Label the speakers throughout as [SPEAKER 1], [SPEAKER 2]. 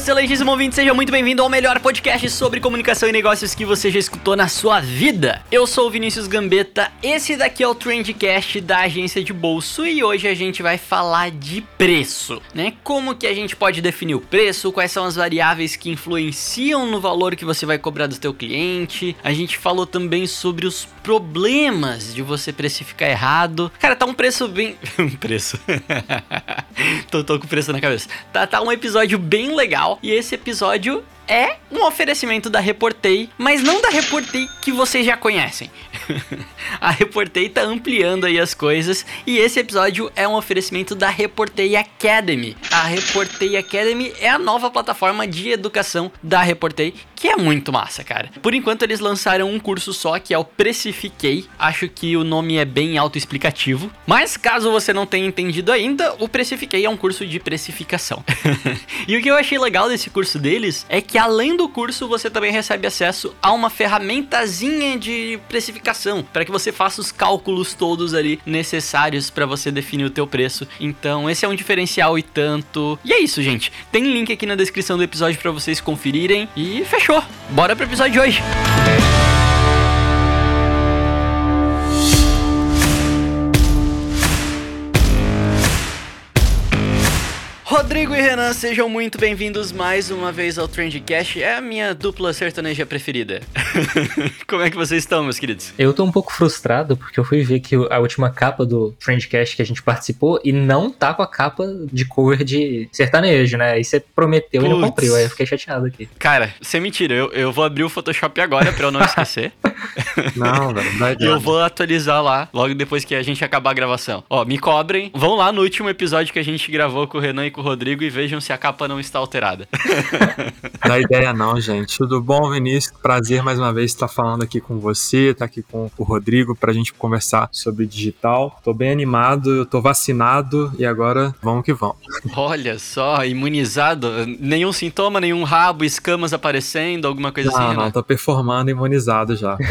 [SPEAKER 1] Excelentíssimo ouvinte, seja muito bem-vindo ao melhor podcast sobre comunicação e negócios que você já escutou na sua vida. Eu sou o Vinícius Gambetta, esse daqui é o Trendcast da agência de bolso e hoje a gente vai falar de preço, né? Como que a gente pode definir o preço, quais são as variáveis que influenciam no valor que você vai cobrar do teu cliente. A gente falou também sobre os problemas de você precificar errado. Cara, tá um preço bem... um preço... tô, tô com preço na cabeça. Tá, tá um episódio bem legal. E esse episódio é um oferecimento da Reportei, mas não da Reportei que vocês já conhecem. a Reportei tá ampliando aí as coisas e esse episódio é um oferecimento da Reportei Academy. A Reportei Academy é a nova plataforma de educação da Reportei, que é muito massa, cara. Por enquanto eles lançaram um curso só, que é o Precifiquei. Acho que o nome é bem autoexplicativo, mas caso você não tenha entendido ainda, o Precifiquei é um curso de precificação. e o que eu achei legal desse curso deles é que além do curso você também recebe acesso a uma ferramentazinha de precificação para que você faça os cálculos todos ali necessários para você definir o teu preço. Então, esse é um diferencial e tanto. E é isso, gente. Tem link aqui na descrição do episódio para vocês conferirem e fechou. Bora pro episódio de hoje. Rodrigo e Renan, sejam muito bem-vindos mais uma vez ao Trendcast. É a minha dupla sertaneja preferida. Como é que vocês estão, meus queridos?
[SPEAKER 2] Eu tô um pouco frustrado porque eu fui ver que a última capa do Trendcast que a gente participou e não tá com a capa de cover de sertanejo, né? Aí você prometeu e não cumpriu, aí eu fiquei chateado aqui.
[SPEAKER 1] Cara, sem mentira, eu, eu vou abrir o Photoshop agora pra eu não esquecer.
[SPEAKER 3] Não, velho, não
[SPEAKER 1] E eu vou atualizar lá logo depois que a gente acabar a gravação. Ó, me cobrem. Vão lá no último episódio que a gente gravou com o Renan e com o Rodrigo e vejam se a capa não está alterada.
[SPEAKER 3] dá ideia não, gente. Tudo bom, Vinícius? Prazer mais uma vez estar falando aqui com você, estar aqui com o Rodrigo pra gente conversar sobre digital. Tô bem animado, eu tô vacinado e agora vamos que vamos.
[SPEAKER 1] Olha só, imunizado. Nenhum sintoma, nenhum rabo, escamas aparecendo, alguma coisa assim,
[SPEAKER 3] Não,
[SPEAKER 1] Renan?
[SPEAKER 3] não, tô performando imunizado já.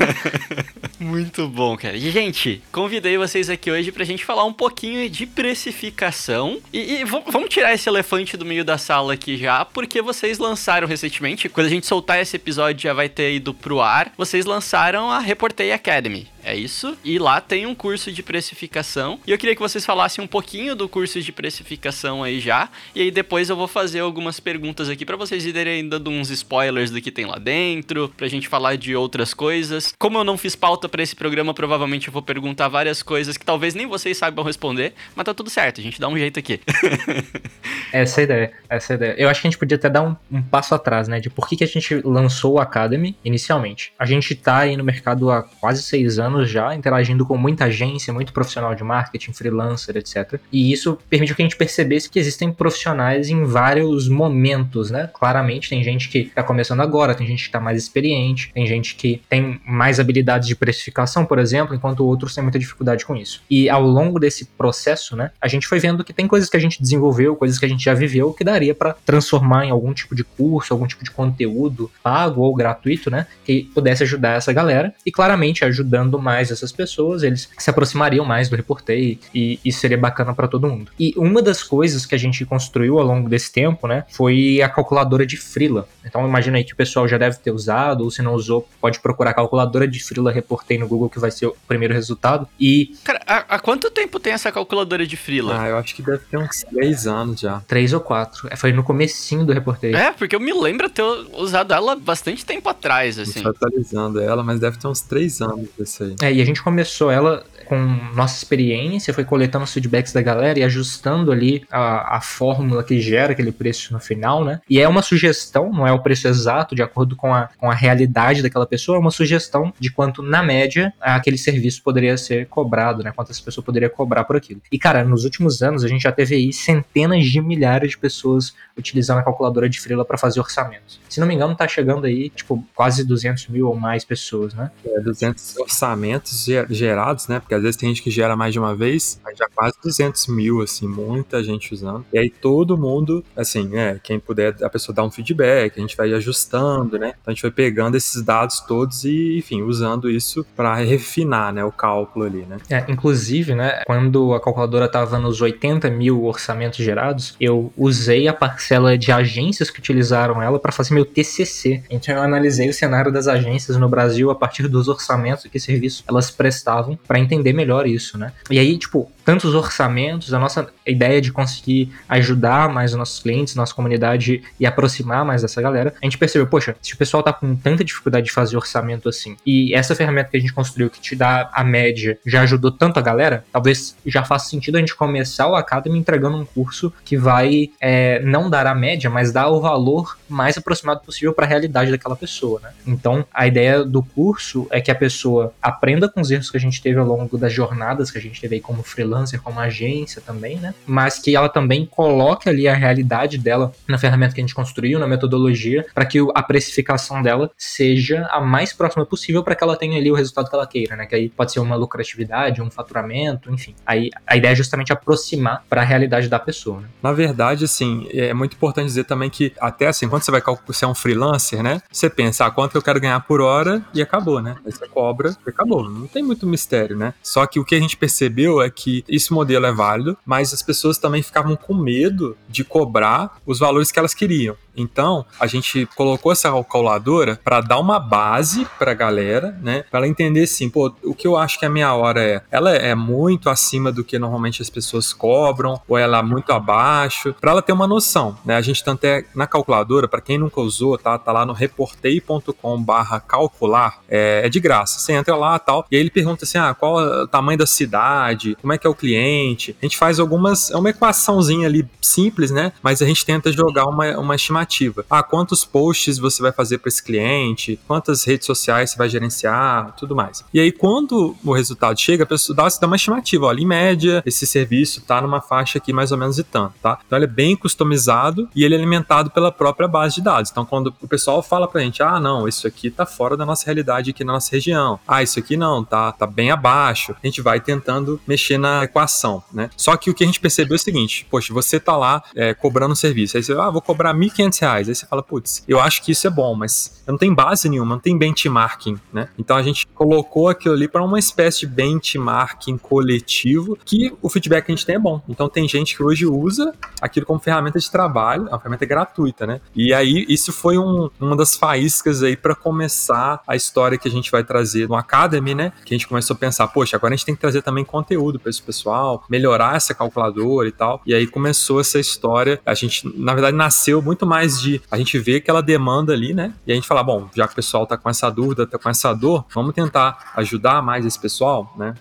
[SPEAKER 1] Muito bom, cara. E, gente, convidei vocês aqui hoje pra gente falar um pouquinho de precificação. E, e vamos tirar esse elefante do meio da sala aqui já, porque vocês lançaram recentemente, quando a gente soltar esse episódio já vai ter ido pro ar, vocês lançaram a Reportei Academy. É isso? E lá tem um curso de precificação. E eu queria que vocês falassem um pouquinho do curso de precificação aí já. E aí depois eu vou fazer algumas perguntas aqui pra vocês irem dando uns spoilers do que tem lá dentro, pra gente falar de outras coisas. Como eu não fiz pauta pra esse programa, provavelmente eu vou perguntar várias coisas que talvez nem vocês saibam responder, mas tá tudo certo, a gente dá um jeito aqui.
[SPEAKER 2] Essa é a ideia, essa é a ideia. Eu acho que a gente podia até dar um, um passo atrás, né? De por que, que a gente lançou o Academy inicialmente. A gente tá aí no mercado há quase seis anos já, interagindo com muita agência, muito profissional de marketing, freelancer, etc. E isso permitiu que a gente percebesse que existem profissionais em vários momentos, né? Claramente tem gente que tá começando agora, tem gente que tá mais experiente, tem gente que tem mais habilidades de precificação, por exemplo, enquanto outros têm muita dificuldade com isso. E ao longo desse processo, né, a gente foi vendo que tem coisas que a gente desenvolveu, coisas que a gente já viveu, que daria para transformar em algum tipo de curso, algum tipo de conteúdo pago ou gratuito, né, que pudesse ajudar essa galera. E claramente, ajudando mais essas pessoas, eles se aproximariam mais do Reportei e isso seria bacana para todo mundo. E uma das coisas que a gente construiu ao longo desse tempo, né, foi a calculadora de Freela. Então imagina aí que o pessoal já deve ter usado, ou se não usou, pode procurar a calculadora de Freela Reportei no Google, que vai ser o primeiro resultado. E
[SPEAKER 1] Cara, há, há quanto tempo tem essa calculadora de Freela?
[SPEAKER 3] Ah, eu acho que deve ter uns três anos já.
[SPEAKER 2] três ou quatro. É, Foi no comecinho do Reportei.
[SPEAKER 1] É, porque eu me lembro ter usado ela bastante tempo atrás, assim.
[SPEAKER 3] atualizando ela, mas deve ter uns três anos desse aí.
[SPEAKER 2] É, e a gente começou ela com nossa experiência, foi coletando os feedbacks da galera e ajustando ali a, a fórmula que gera aquele preço no final, né? E é uma sugestão, não é o preço exato, de acordo com a, com a realidade daquela pessoa, é uma sugestão de quanto, na média, aquele serviço poderia ser cobrado, né? Quantas pessoas poderia cobrar por aquilo. E, cara, nos últimos anos a gente já teve aí centenas de milhares de pessoas utilizando a calculadora de Freela para fazer orçamentos. Se não me engano, tá chegando aí, tipo, quase 200 mil ou mais pessoas, né?
[SPEAKER 3] É 200 orçamentos gerados, né? Porque às vezes tem gente que gera mais de uma vez, mas já quase 200 mil, assim, muita gente usando. E aí todo mundo, assim, é, quem puder, a pessoa dá um feedback, a gente vai ajustando, né? Então a gente vai pegando esses dados todos e, enfim, usando isso para refinar, né, o cálculo ali, né?
[SPEAKER 2] É, inclusive, né, quando a calculadora estava nos 80 mil orçamentos gerados, eu usei a parcela de agências que utilizaram ela para fazer meu TCC. Então eu analisei o cenário das agências no Brasil a partir dos orçamentos que serviço elas prestavam para entender melhor isso, né? E aí, tipo, tantos orçamentos, a nossa ideia de conseguir ajudar mais os nossos clientes, nossa comunidade e aproximar mais dessa galera, a gente percebeu, poxa, se o pessoal tá com tanta dificuldade de fazer orçamento assim, e essa ferramenta que a gente construiu que te dá a média já ajudou tanto a galera, talvez já faça sentido a gente começar o Academy entregando um curso que vai é, não dar a média, mas dar o valor mais aproximado possível para a realidade daquela pessoa, né? Então, a ideia do curso é que a pessoa aprenda com os erros que a gente teve ao longo das jornadas que a gente teve aí como freelancer, como agência também, né? Mas que ela também coloque ali a realidade dela na ferramenta que a gente construiu, na metodologia, para que a precificação dela seja a mais próxima possível para que ela tenha ali o resultado que ela queira, né? Que aí pode ser uma lucratividade, um faturamento, enfim. Aí a ideia é justamente aproximar para a realidade da pessoa. Né?
[SPEAKER 3] Na verdade, assim, é muito importante dizer também que até assim, quando você vai você é um freelancer, né? Você pensa, ah, quanto eu quero ganhar por hora e acabou, né? Aí você cobra e acabou. Não tem muito mistério, né? Só que o que a gente percebeu é que esse modelo é válido, mas as pessoas também ficavam com medo de cobrar os valores que elas queriam. Então, a gente colocou essa calculadora para dar uma base para a galera, né? Para ela entender assim, pô, o que eu acho que a minha hora é, ela é muito acima do que normalmente as pessoas cobram, ou ela é muito abaixo, para ela ter uma noção, né? A gente tanto é na calculadora, para quem nunca usou, tá? Tá lá no reportei.com/calcular, é, é, de graça. Você entra lá, tal, e aí ele pergunta assim: "Ah, qual é o tamanho da cidade? Como é que é o cliente?". A gente faz algumas, é uma equaçãozinha ali simples, né? Mas a gente tenta jogar uma uma estimativa estimativa. Ah, quantos posts você vai fazer para esse cliente, quantas redes sociais você vai gerenciar, tudo mais. E aí, quando o resultado chega, a pessoa dá, dá uma estimativa. Olha, em média, esse serviço está numa faixa aqui mais ou menos de tanto, tá? Então, ele é bem customizado e ele é alimentado pela própria base de dados. Então, quando o pessoal fala pra gente, ah, não, isso aqui tá fora da nossa realidade aqui na nossa região. Ah, isso aqui não, tá, tá bem abaixo. A gente vai tentando mexer na equação, né? Só que o que a gente percebeu é o seguinte, poxa, você tá lá é, cobrando um serviço. Aí você, ah, vou cobrar 1.500 reais. Aí você fala, putz, eu acho que isso é bom, mas não tem base nenhuma, não tem benchmarking, né? Então a gente colocou aquilo ali para uma espécie de benchmarking coletivo que o feedback que a gente tem é bom. Então tem gente que hoje usa aquilo como ferramenta de trabalho, é uma ferramenta gratuita, né? E aí isso foi um, uma das faíscas aí para começar a história que a gente vai trazer no Academy, né? Que a gente começou a pensar, poxa, agora a gente tem que trazer também conteúdo para esse pessoal, melhorar essa calculadora e tal. E aí começou essa história. A gente, na verdade, nasceu muito mais de a gente vê aquela demanda ali, né? E a gente fala, bom, já que o pessoal tá com essa dúvida, tá com essa dor, vamos tentar ajudar mais esse pessoal, né?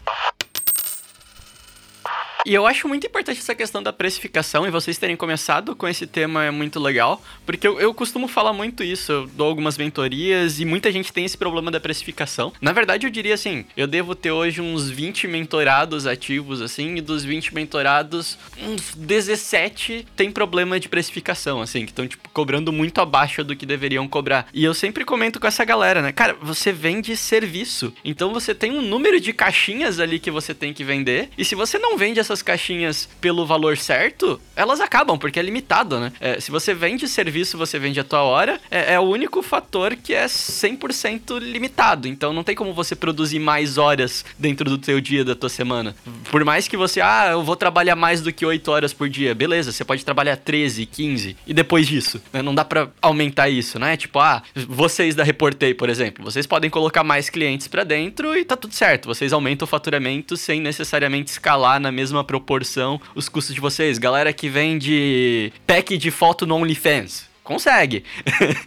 [SPEAKER 1] E eu acho muito importante essa questão da precificação e vocês terem começado com esse tema é muito legal, porque eu, eu costumo falar muito isso, eu dou algumas mentorias e muita gente tem esse problema da precificação. Na verdade, eu diria assim, eu devo ter hoje uns 20 mentorados ativos, assim, e dos 20 mentorados, uns 17 tem problema de precificação, assim, que estão, tipo, cobrando muito abaixo do que deveriam cobrar. E eu sempre comento com essa galera, né? Cara, você vende serviço, então você tem um número de caixinhas ali que você tem que vender, e se você não vende essas essas caixinhas pelo valor certo, elas acabam, porque é limitado, né? É, se você vende serviço, você vende a tua hora, é, é o único fator que é 100% limitado. Então não tem como você produzir mais horas dentro do teu dia, da tua semana. Por mais que você, ah, eu vou trabalhar mais do que 8 horas por dia, beleza, você pode trabalhar 13, 15. E depois disso, né? Não dá para aumentar isso, né? Tipo, ah, vocês da Reportei, por exemplo, vocês podem colocar mais clientes para dentro e tá tudo certo. Vocês aumentam o faturamento sem necessariamente escalar na mesma proporção os custos de vocês. Galera que vende pack de foto no OnlyFans consegue.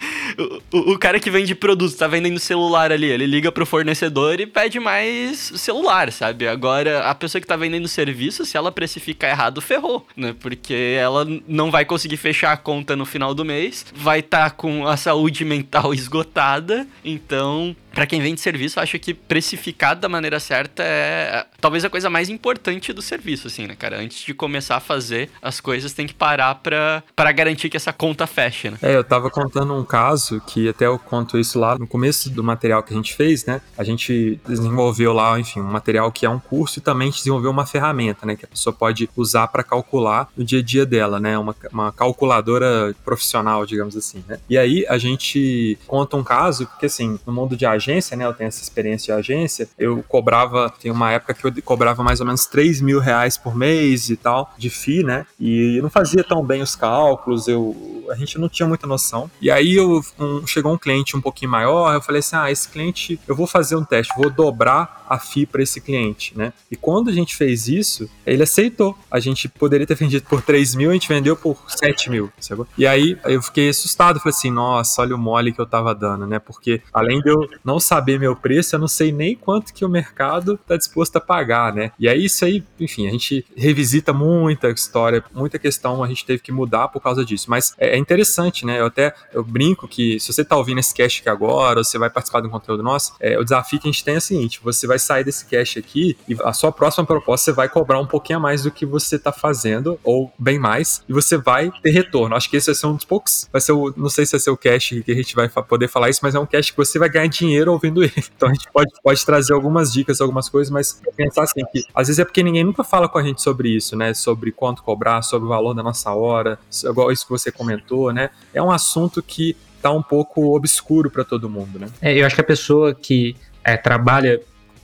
[SPEAKER 1] o, o, cara que vende produto, tá vendendo celular ali, ele liga pro fornecedor e pede mais celular, sabe? Agora, a pessoa que tá vendendo serviço, se ela precificar errado, ferrou, né? Porque ela não vai conseguir fechar a conta no final do mês, vai estar tá com a saúde mental esgotada, então para quem vende serviço, acho que precificar da maneira certa é talvez a coisa mais importante do serviço, assim, né, cara? Antes de começar a fazer as coisas, tem que parar pra, pra garantir que essa conta feche, né?
[SPEAKER 3] É, eu tava contando um caso que até eu conto isso lá no começo do material que a gente fez, né? A gente desenvolveu lá, enfim, um material que é um curso e também desenvolveu uma ferramenta, né? Que a pessoa pode usar para calcular o dia a dia dela, né? Uma, uma calculadora profissional, digamos assim, né? E aí a gente conta um caso, porque assim, no mundo de agência, né? Eu tenho essa experiência de agência, eu cobrava, tem uma época que eu cobrava mais ou menos 3 mil reais por mês e tal, de FII, né? E não fazia tão bem os cálculos, eu, a gente não tinha muita noção. E aí eu, um, chegou um cliente um pouquinho maior, eu falei assim, ah, esse cliente, eu vou fazer um teste, vou dobrar a FII para esse cliente, né? E quando a gente fez isso, ele aceitou. A gente poderia ter vendido por 3 mil, a gente vendeu por 7 mil, sabe? E aí eu fiquei assustado, falei assim, nossa, olha o mole que eu tava dando, né? Porque além de eu não saber meu preço, eu não sei nem quanto que o mercado tá disposto a pagar, né? E aí isso aí, enfim, a gente revisita muita história, muita questão a gente teve que mudar por causa disso. Mas é, é interessante, né? Eu até eu brinco que se você tá ouvindo esse cast aqui agora, ou você vai participar de um conteúdo nosso, é, o desafio que a gente tem é o seguinte: você vai sair desse cast aqui e a sua próxima proposta você vai cobrar um pouquinho a mais do que você tá fazendo, ou bem mais, e você vai ter retorno. Acho que esse vai ser um dos poucos. Vai ser o, não sei se vai ser o cast que a gente vai poder falar isso, mas é um cast que você vai ganhar dinheiro ouvindo ele. Então a gente pode, pode trazer algumas dicas, algumas coisas, mas pensar assim que às vezes é porque ninguém nunca fala com a gente sobre isso, né? Sobre quanto cobrar, sobre o valor da nossa hora, igual isso que você comentou, né? É um assunto que tá um pouco obscuro para todo mundo, né?
[SPEAKER 2] É, eu acho que a pessoa que é, trabalha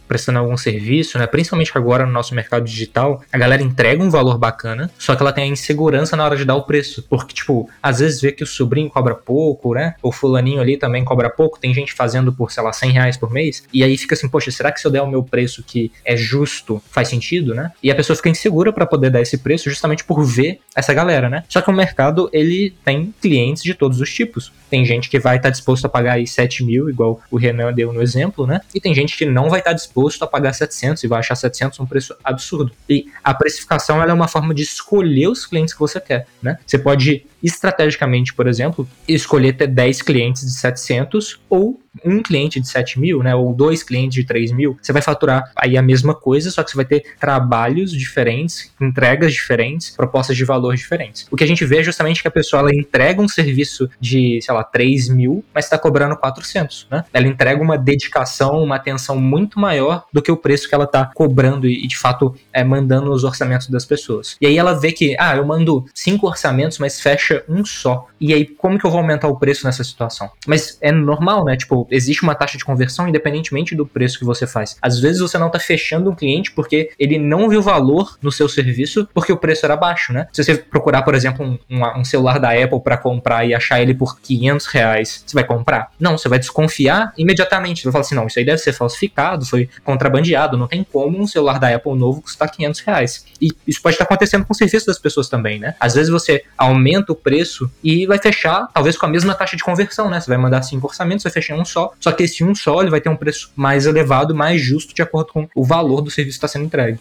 [SPEAKER 2] prestando algum serviço, né? Principalmente agora no nosso mercado digital, a galera entrega um valor bacana, só que ela tem a insegurança na hora de dar o preço. Porque, tipo, às vezes vê que o sobrinho cobra pouco, né? O fulaninho ali também cobra pouco, tem gente fazendo por, sei lá, 100 reais por mês, e aí fica assim, poxa, será que se eu der o meu preço que é justo, faz sentido, né? E a pessoa fica insegura para poder dar esse preço justamente por ver essa galera, né? Só que o mercado, ele tem clientes de todos os tipos. Tem gente que vai estar tá disposto a pagar aí 7 mil, igual o Renan deu no exemplo, né? E tem gente que não vai estar tá disposto disposto a pagar 700 e vai achar 700 um preço absurdo. E a precificação é uma forma de escolher os clientes que você quer, né? Você pode estrategicamente, por exemplo, escolher ter 10 clientes de 700 ou um cliente de 7 mil, né, ou dois clientes de 3 mil, você vai faturar aí a mesma coisa, só que você vai ter trabalhos diferentes, entregas diferentes, propostas de valor diferentes. O que a gente vê é justamente que a pessoa ela entrega um serviço de, sei lá, 3 mil, mas está cobrando 400, né? Ela entrega uma dedicação, uma atenção muito maior do que o preço que ela está cobrando e, de fato, é, mandando os orçamentos das pessoas. E aí ela vê que, ah, eu mando cinco orçamentos, mas fecha um só. E aí, como que eu vou aumentar o preço nessa situação? Mas é normal, né? Tipo, existe uma taxa de conversão independentemente do preço que você faz. Às vezes você não está fechando um cliente porque ele não viu valor no seu serviço porque o preço era baixo, né? Se você procurar, por exemplo, um, um celular da Apple para comprar e achar ele por 500 reais, você vai comprar? Não, você vai desconfiar imediatamente. Você vai falar assim, não, isso aí deve ser falsificado, foi contrabandeado, não tem como um celular da Apple novo custar 500 reais. E isso pode estar acontecendo com o serviço das pessoas também, né? Às vezes você aumenta o preço e vai fechar, talvez com a mesma taxa de conversão, né? Você vai mandar cinco orçamentos, vai fechar um só, só que esse um só ele vai ter um preço mais elevado, mais justo, de acordo com o valor do serviço que está sendo entregue.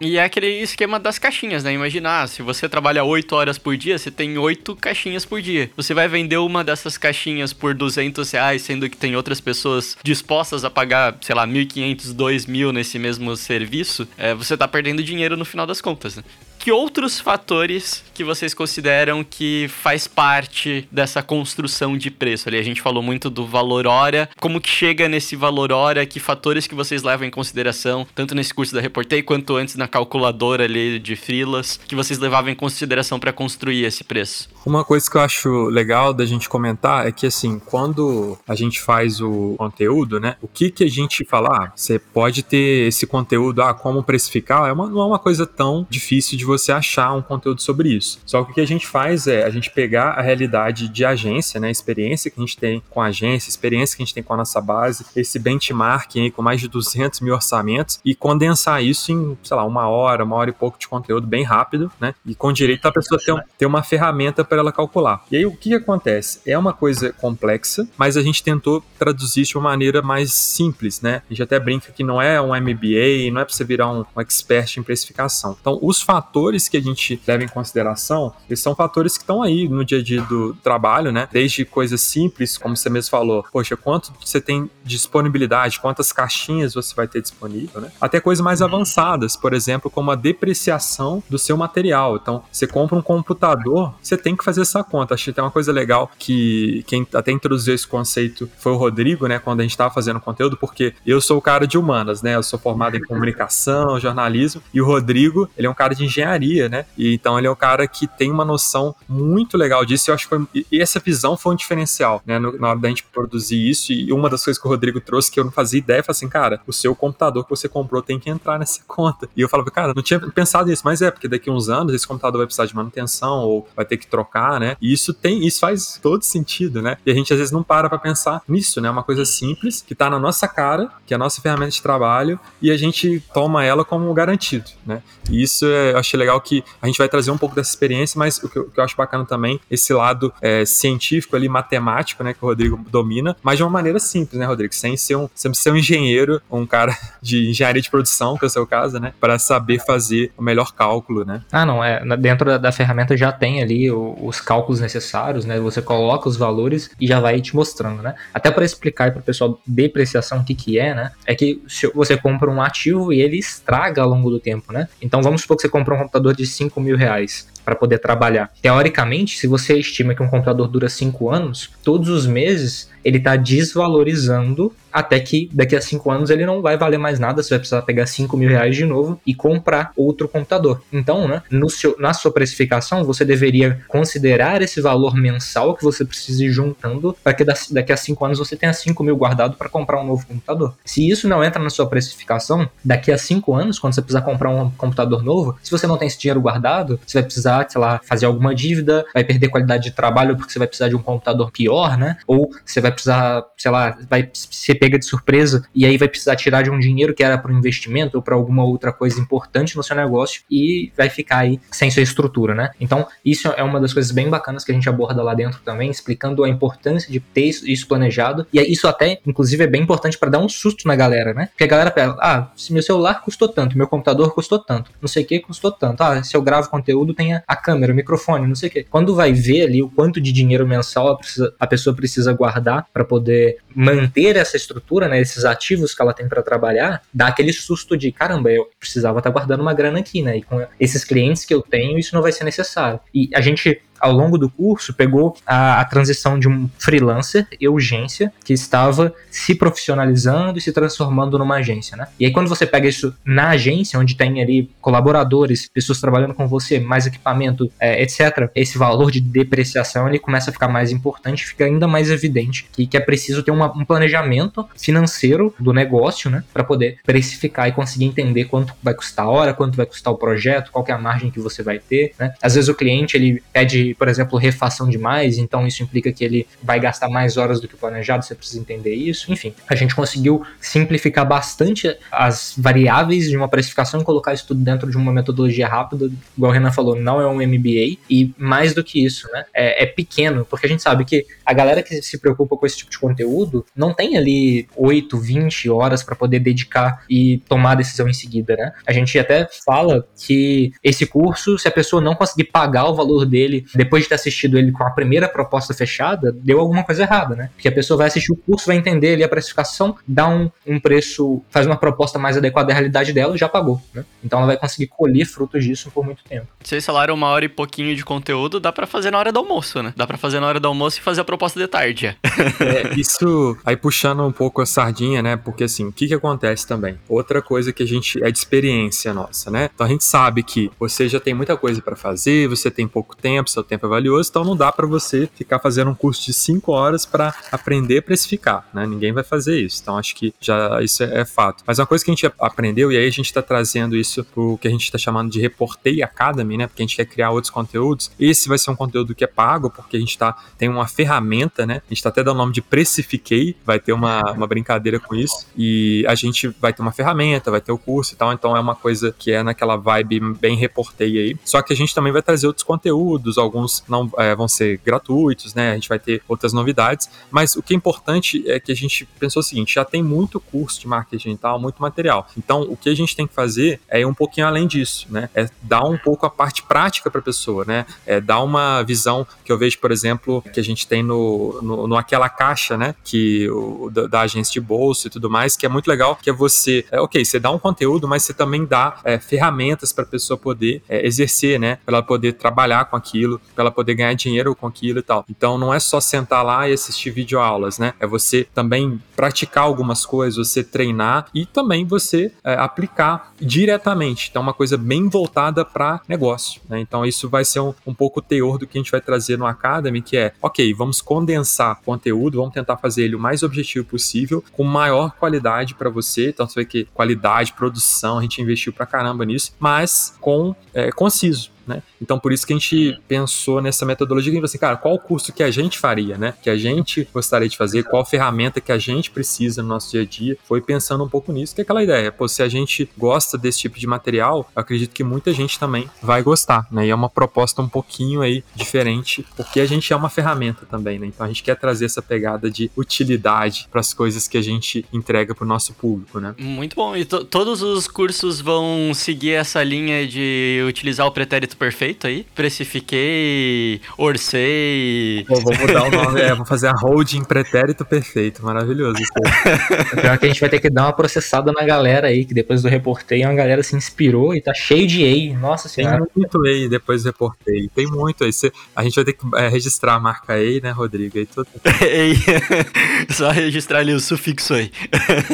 [SPEAKER 1] E é aquele esquema das caixinhas, né? Imaginar, se você trabalha 8 horas por dia, você tem 8 caixinhas por dia. Você vai vender uma dessas caixinhas por 200 reais, sendo que tem outras pessoas dispostas a pagar, sei lá, 1.500, 2.000 nesse mesmo serviço, é, você tá perdendo dinheiro no final das contas, né? Que outros fatores que vocês consideram que faz parte dessa construção de preço? Ali a gente falou muito do valor hora, como que chega nesse valor hora, que fatores que vocês levam em consideração, tanto nesse curso da Reportei quanto antes na calculadora ali de frilas, que vocês levavam em consideração para construir esse preço?
[SPEAKER 3] Uma coisa que eu acho legal da gente comentar é que assim, quando a gente faz o conteúdo, né, o que que a gente fala, ah, você pode ter esse conteúdo, ah, como precificar, é uma, não é uma coisa tão difícil de você achar um conteúdo sobre isso. Só que o que a gente faz é a gente pegar a realidade de agência, né, a experiência que a gente tem com a agência, a experiência que a gente tem com a nossa base, esse benchmarking aí com mais de 200 mil orçamentos e condensar isso em, sei lá, uma hora, uma hora e pouco de conteúdo bem rápido, né, e com direito a pessoa ter, ter uma ferramenta para ela calcular. E aí o que acontece? É uma coisa complexa, mas a gente tentou traduzir de uma maneira mais simples, né? A gente até brinca que não é um MBA, não é para você virar um, um expert em precificação. Então, os fatores fatores que a gente leva em consideração, eles são fatores que estão aí no dia a dia do trabalho, né? Desde coisas simples, como você mesmo falou, poxa, quanto você tem disponibilidade, quantas caixinhas você vai ter disponível, né? Até coisas mais avançadas, por exemplo, como a depreciação do seu material. Então, você compra um computador, você tem que fazer essa conta. Que tem uma coisa legal que quem até introduziu esse conceito foi o Rodrigo, né? Quando a gente estava fazendo conteúdo, porque eu sou o cara de humanas, né? Eu sou formado em comunicação, jornalismo, e o Rodrigo, ele é um cara de engenharia, né? E então ele é um cara que tem uma noção muito legal disso. E eu acho que foi, e essa visão foi um diferencial, né? No, na hora da gente produzir isso. E uma das coisas que o Rodrigo trouxe que eu não fazia ideia, foi assim, cara, o seu computador que você comprou tem que entrar nessa conta. E eu falava, cara, não tinha pensado nisso, mas é, porque daqui uns anos esse computador vai precisar de manutenção ou vai ter que trocar, né? E isso tem, isso faz todo sentido, né? E a gente às vezes não para pra pensar nisso, né? Uma coisa simples que tá na nossa cara, que é a nossa ferramenta de trabalho, e a gente toma ela como garantido, né? E isso é, eu achei legal que a gente vai trazer um pouco dessa experiência, mas o que eu, que eu acho bacana também, esse lado é, científico ali, matemático, né, que o Rodrigo domina, mas de uma maneira simples, né, Rodrigo? Sem ser um, sem ser um engenheiro, um cara de engenharia de produção, que é o seu caso, né? Para saber fazer o melhor cálculo, né?
[SPEAKER 2] Ah, não, é. Dentro da, da ferramenta já tem ali o, os cálculos necessários, né? Você coloca os valores e já vai te mostrando, né? Até para explicar para o pessoal depreciação o que, que é, né? É que você compra um ativo e ele estraga ao longo do tempo, né? Então vamos supor que você comprou um computador de 5 mil reais para poder trabalhar. Teoricamente, se você estima que um computador dura 5 anos, todos os meses ele está desvalorizando até que daqui a cinco anos ele não vai valer mais nada, você vai precisar pegar 5 mil reais de novo e comprar outro computador. Então, né, seu, na sua precificação, você deveria considerar esse valor mensal que você precisa ir juntando para que daqui a cinco anos você tenha 5 mil guardado para comprar um novo computador. Se isso não entra na sua precificação, daqui a cinco anos, quando você precisar comprar um computador novo, se você não tem esse dinheiro guardado, você vai precisar, sei lá, fazer alguma dívida, vai perder qualidade de trabalho porque você vai precisar de um computador pior, né? Ou você vai precisar, sei lá, vai ser pega de surpresa e aí vai precisar tirar de um dinheiro que era para um investimento ou para alguma outra coisa importante no seu negócio e vai ficar aí sem sua estrutura, né? Então, isso é uma das coisas bem bacanas que a gente aborda lá dentro também, explicando a importância de ter isso planejado. E isso até, inclusive, é bem importante para dar um susto na galera, né? Porque a galera pega, ah, se meu celular custou tanto, meu computador custou tanto, não sei o que custou tanto. Ah, se eu gravo conteúdo, tem a câmera, o microfone, não sei o que. Quando vai ver ali o quanto de dinheiro mensal a, precisa, a pessoa precisa guardar para poder manter essa estrutura, né, esses ativos que ela tem para trabalhar, dá aquele susto de caramba, eu precisava estar tá guardando uma grana aqui, né? E com esses clientes que eu tenho, isso não vai ser necessário. E a gente ao longo do curso, pegou a, a transição de um freelancer e urgência que estava se profissionalizando e se transformando numa agência, né? E aí quando você pega isso na agência, onde tem ali colaboradores, pessoas trabalhando com você, mais equipamento, é, etc., esse valor de depreciação ele começa a ficar mais importante, fica ainda mais evidente que, que é preciso ter uma, um planejamento financeiro do negócio, né? Para poder precificar e conseguir entender quanto vai custar a hora, quanto vai custar o projeto, qual é a margem que você vai ter, né? Às vezes o cliente ele pede por exemplo, refação demais, então isso implica que ele vai gastar mais horas do que o planejado, você precisa entender isso. Enfim, a gente conseguiu simplificar bastante as variáveis de uma precificação e colocar isso tudo dentro de uma metodologia rápida, igual o Renan falou, não é um MBA, e mais do que isso, né? É, é pequeno, porque a gente sabe que a galera que se preocupa com esse tipo de conteúdo não tem ali 8, 20 horas para poder dedicar e tomar a decisão em seguida, né? A gente até fala que esse curso, se a pessoa não conseguir pagar o valor dele depois de ter assistido ele com a primeira proposta fechada, deu alguma coisa errada, né? Porque a pessoa vai assistir o curso, vai entender ali a precificação, dá um, um preço, faz uma proposta mais adequada à realidade dela e já pagou, né? Então ela vai conseguir colher frutos disso por muito tempo.
[SPEAKER 1] Vocês falaram uma hora e pouquinho de conteúdo, dá para fazer na hora do almoço, né? Dá para fazer na hora do almoço e fazer a proposta de tarde.
[SPEAKER 3] É. é, isso aí puxando um pouco a sardinha, né? Porque assim, o que que acontece também? Outra coisa que a gente é de experiência nossa, né? Então a gente sabe que você já tem muita coisa para fazer, você tem pouco tempo, seu tempo é valioso, então não dá para você ficar fazendo um curso de 5 horas para aprender a precificar, né? Ninguém vai fazer isso. Então acho que já isso é, é fato. Mas uma coisa que a gente aprendeu, e aí a gente está trazendo isso pro que a gente está chamando de Reportei Academy, né? Porque a gente quer criar outros conteúdos. Esse vai ser um conteúdo que é pago, porque a gente tá, tem uma ferramenta, né? A gente tá até dando o nome de Precifiquei, vai ter uma, uma brincadeira com isso. E a gente vai ter uma ferramenta, vai ter o curso e tal. Então é uma coisa que é naquela vibe bem reportei aí. Só que a gente também vai trazer outros conteúdos, alguns alguns não é, vão ser gratuitos, né? A gente vai ter outras novidades, mas o que é importante é que a gente pensou o seguinte: já tem muito curso de marketing digital, muito material. Então, o que a gente tem que fazer é ir um pouquinho além disso, né? É dar um pouco a parte prática para a pessoa, né? É dar uma visão que eu vejo, por exemplo, que a gente tem no, no, no aquela caixa, né? Que o, da, da, agência de bolsa e tudo mais, que é muito legal, que é você, é, ok, você dá um conteúdo, mas você também dá é, ferramentas para a pessoa poder é, exercer, né? Para ela poder trabalhar com aquilo, para ela poder ganhar dinheiro com aquilo e tal. Então, não é só sentar lá e assistir videoaulas, né? É você também praticar algumas coisas, você treinar e também você é, aplicar diretamente. Então, é uma coisa bem voltada para negócio, né? Então, isso vai ser um, um pouco o teor do que a gente vai trazer no Academy, que é, ok, vamos condensar conteúdo, vamos tentar fazer ele o mais objetivo possível, com maior qualidade para você. Então, você vê que qualidade, produção, a gente investiu pra caramba nisso, mas com é, conciso. Né? Então, por isso que a gente pensou nessa metodologia e assim, cara, qual o curso que a gente faria, né? Que a gente gostaria de fazer, qual ferramenta que a gente precisa no nosso dia a dia. Foi pensando um pouco nisso, que é aquela ideia. Pô, se a gente gosta desse tipo de material, eu acredito que muita gente também vai gostar, né? E é uma proposta um pouquinho aí diferente, porque a gente é uma ferramenta também, né? Então a gente quer trazer essa pegada de utilidade para as coisas que a gente entrega para o nosso público, né?
[SPEAKER 1] Muito bom. E todos os cursos vão seguir essa linha de utilizar o pretérito perfeito aí. Precifiquei, orcei.
[SPEAKER 3] Pô, vou mudar o nome, é, vou fazer a holding pretérito perfeito. Maravilhoso isso
[SPEAKER 2] aí. Pior que a gente vai ter que dar uma processada na galera aí, que depois do reportei, uma galera se inspirou e tá cheio de EI. Nossa senhora.
[SPEAKER 3] Tem muito EI depois do reportei. Tem muito EI. A gente vai ter que é, registrar a marca EI, né, Rodrigo? EI tudo.
[SPEAKER 1] EI. Só registrar ali o sufixo aí.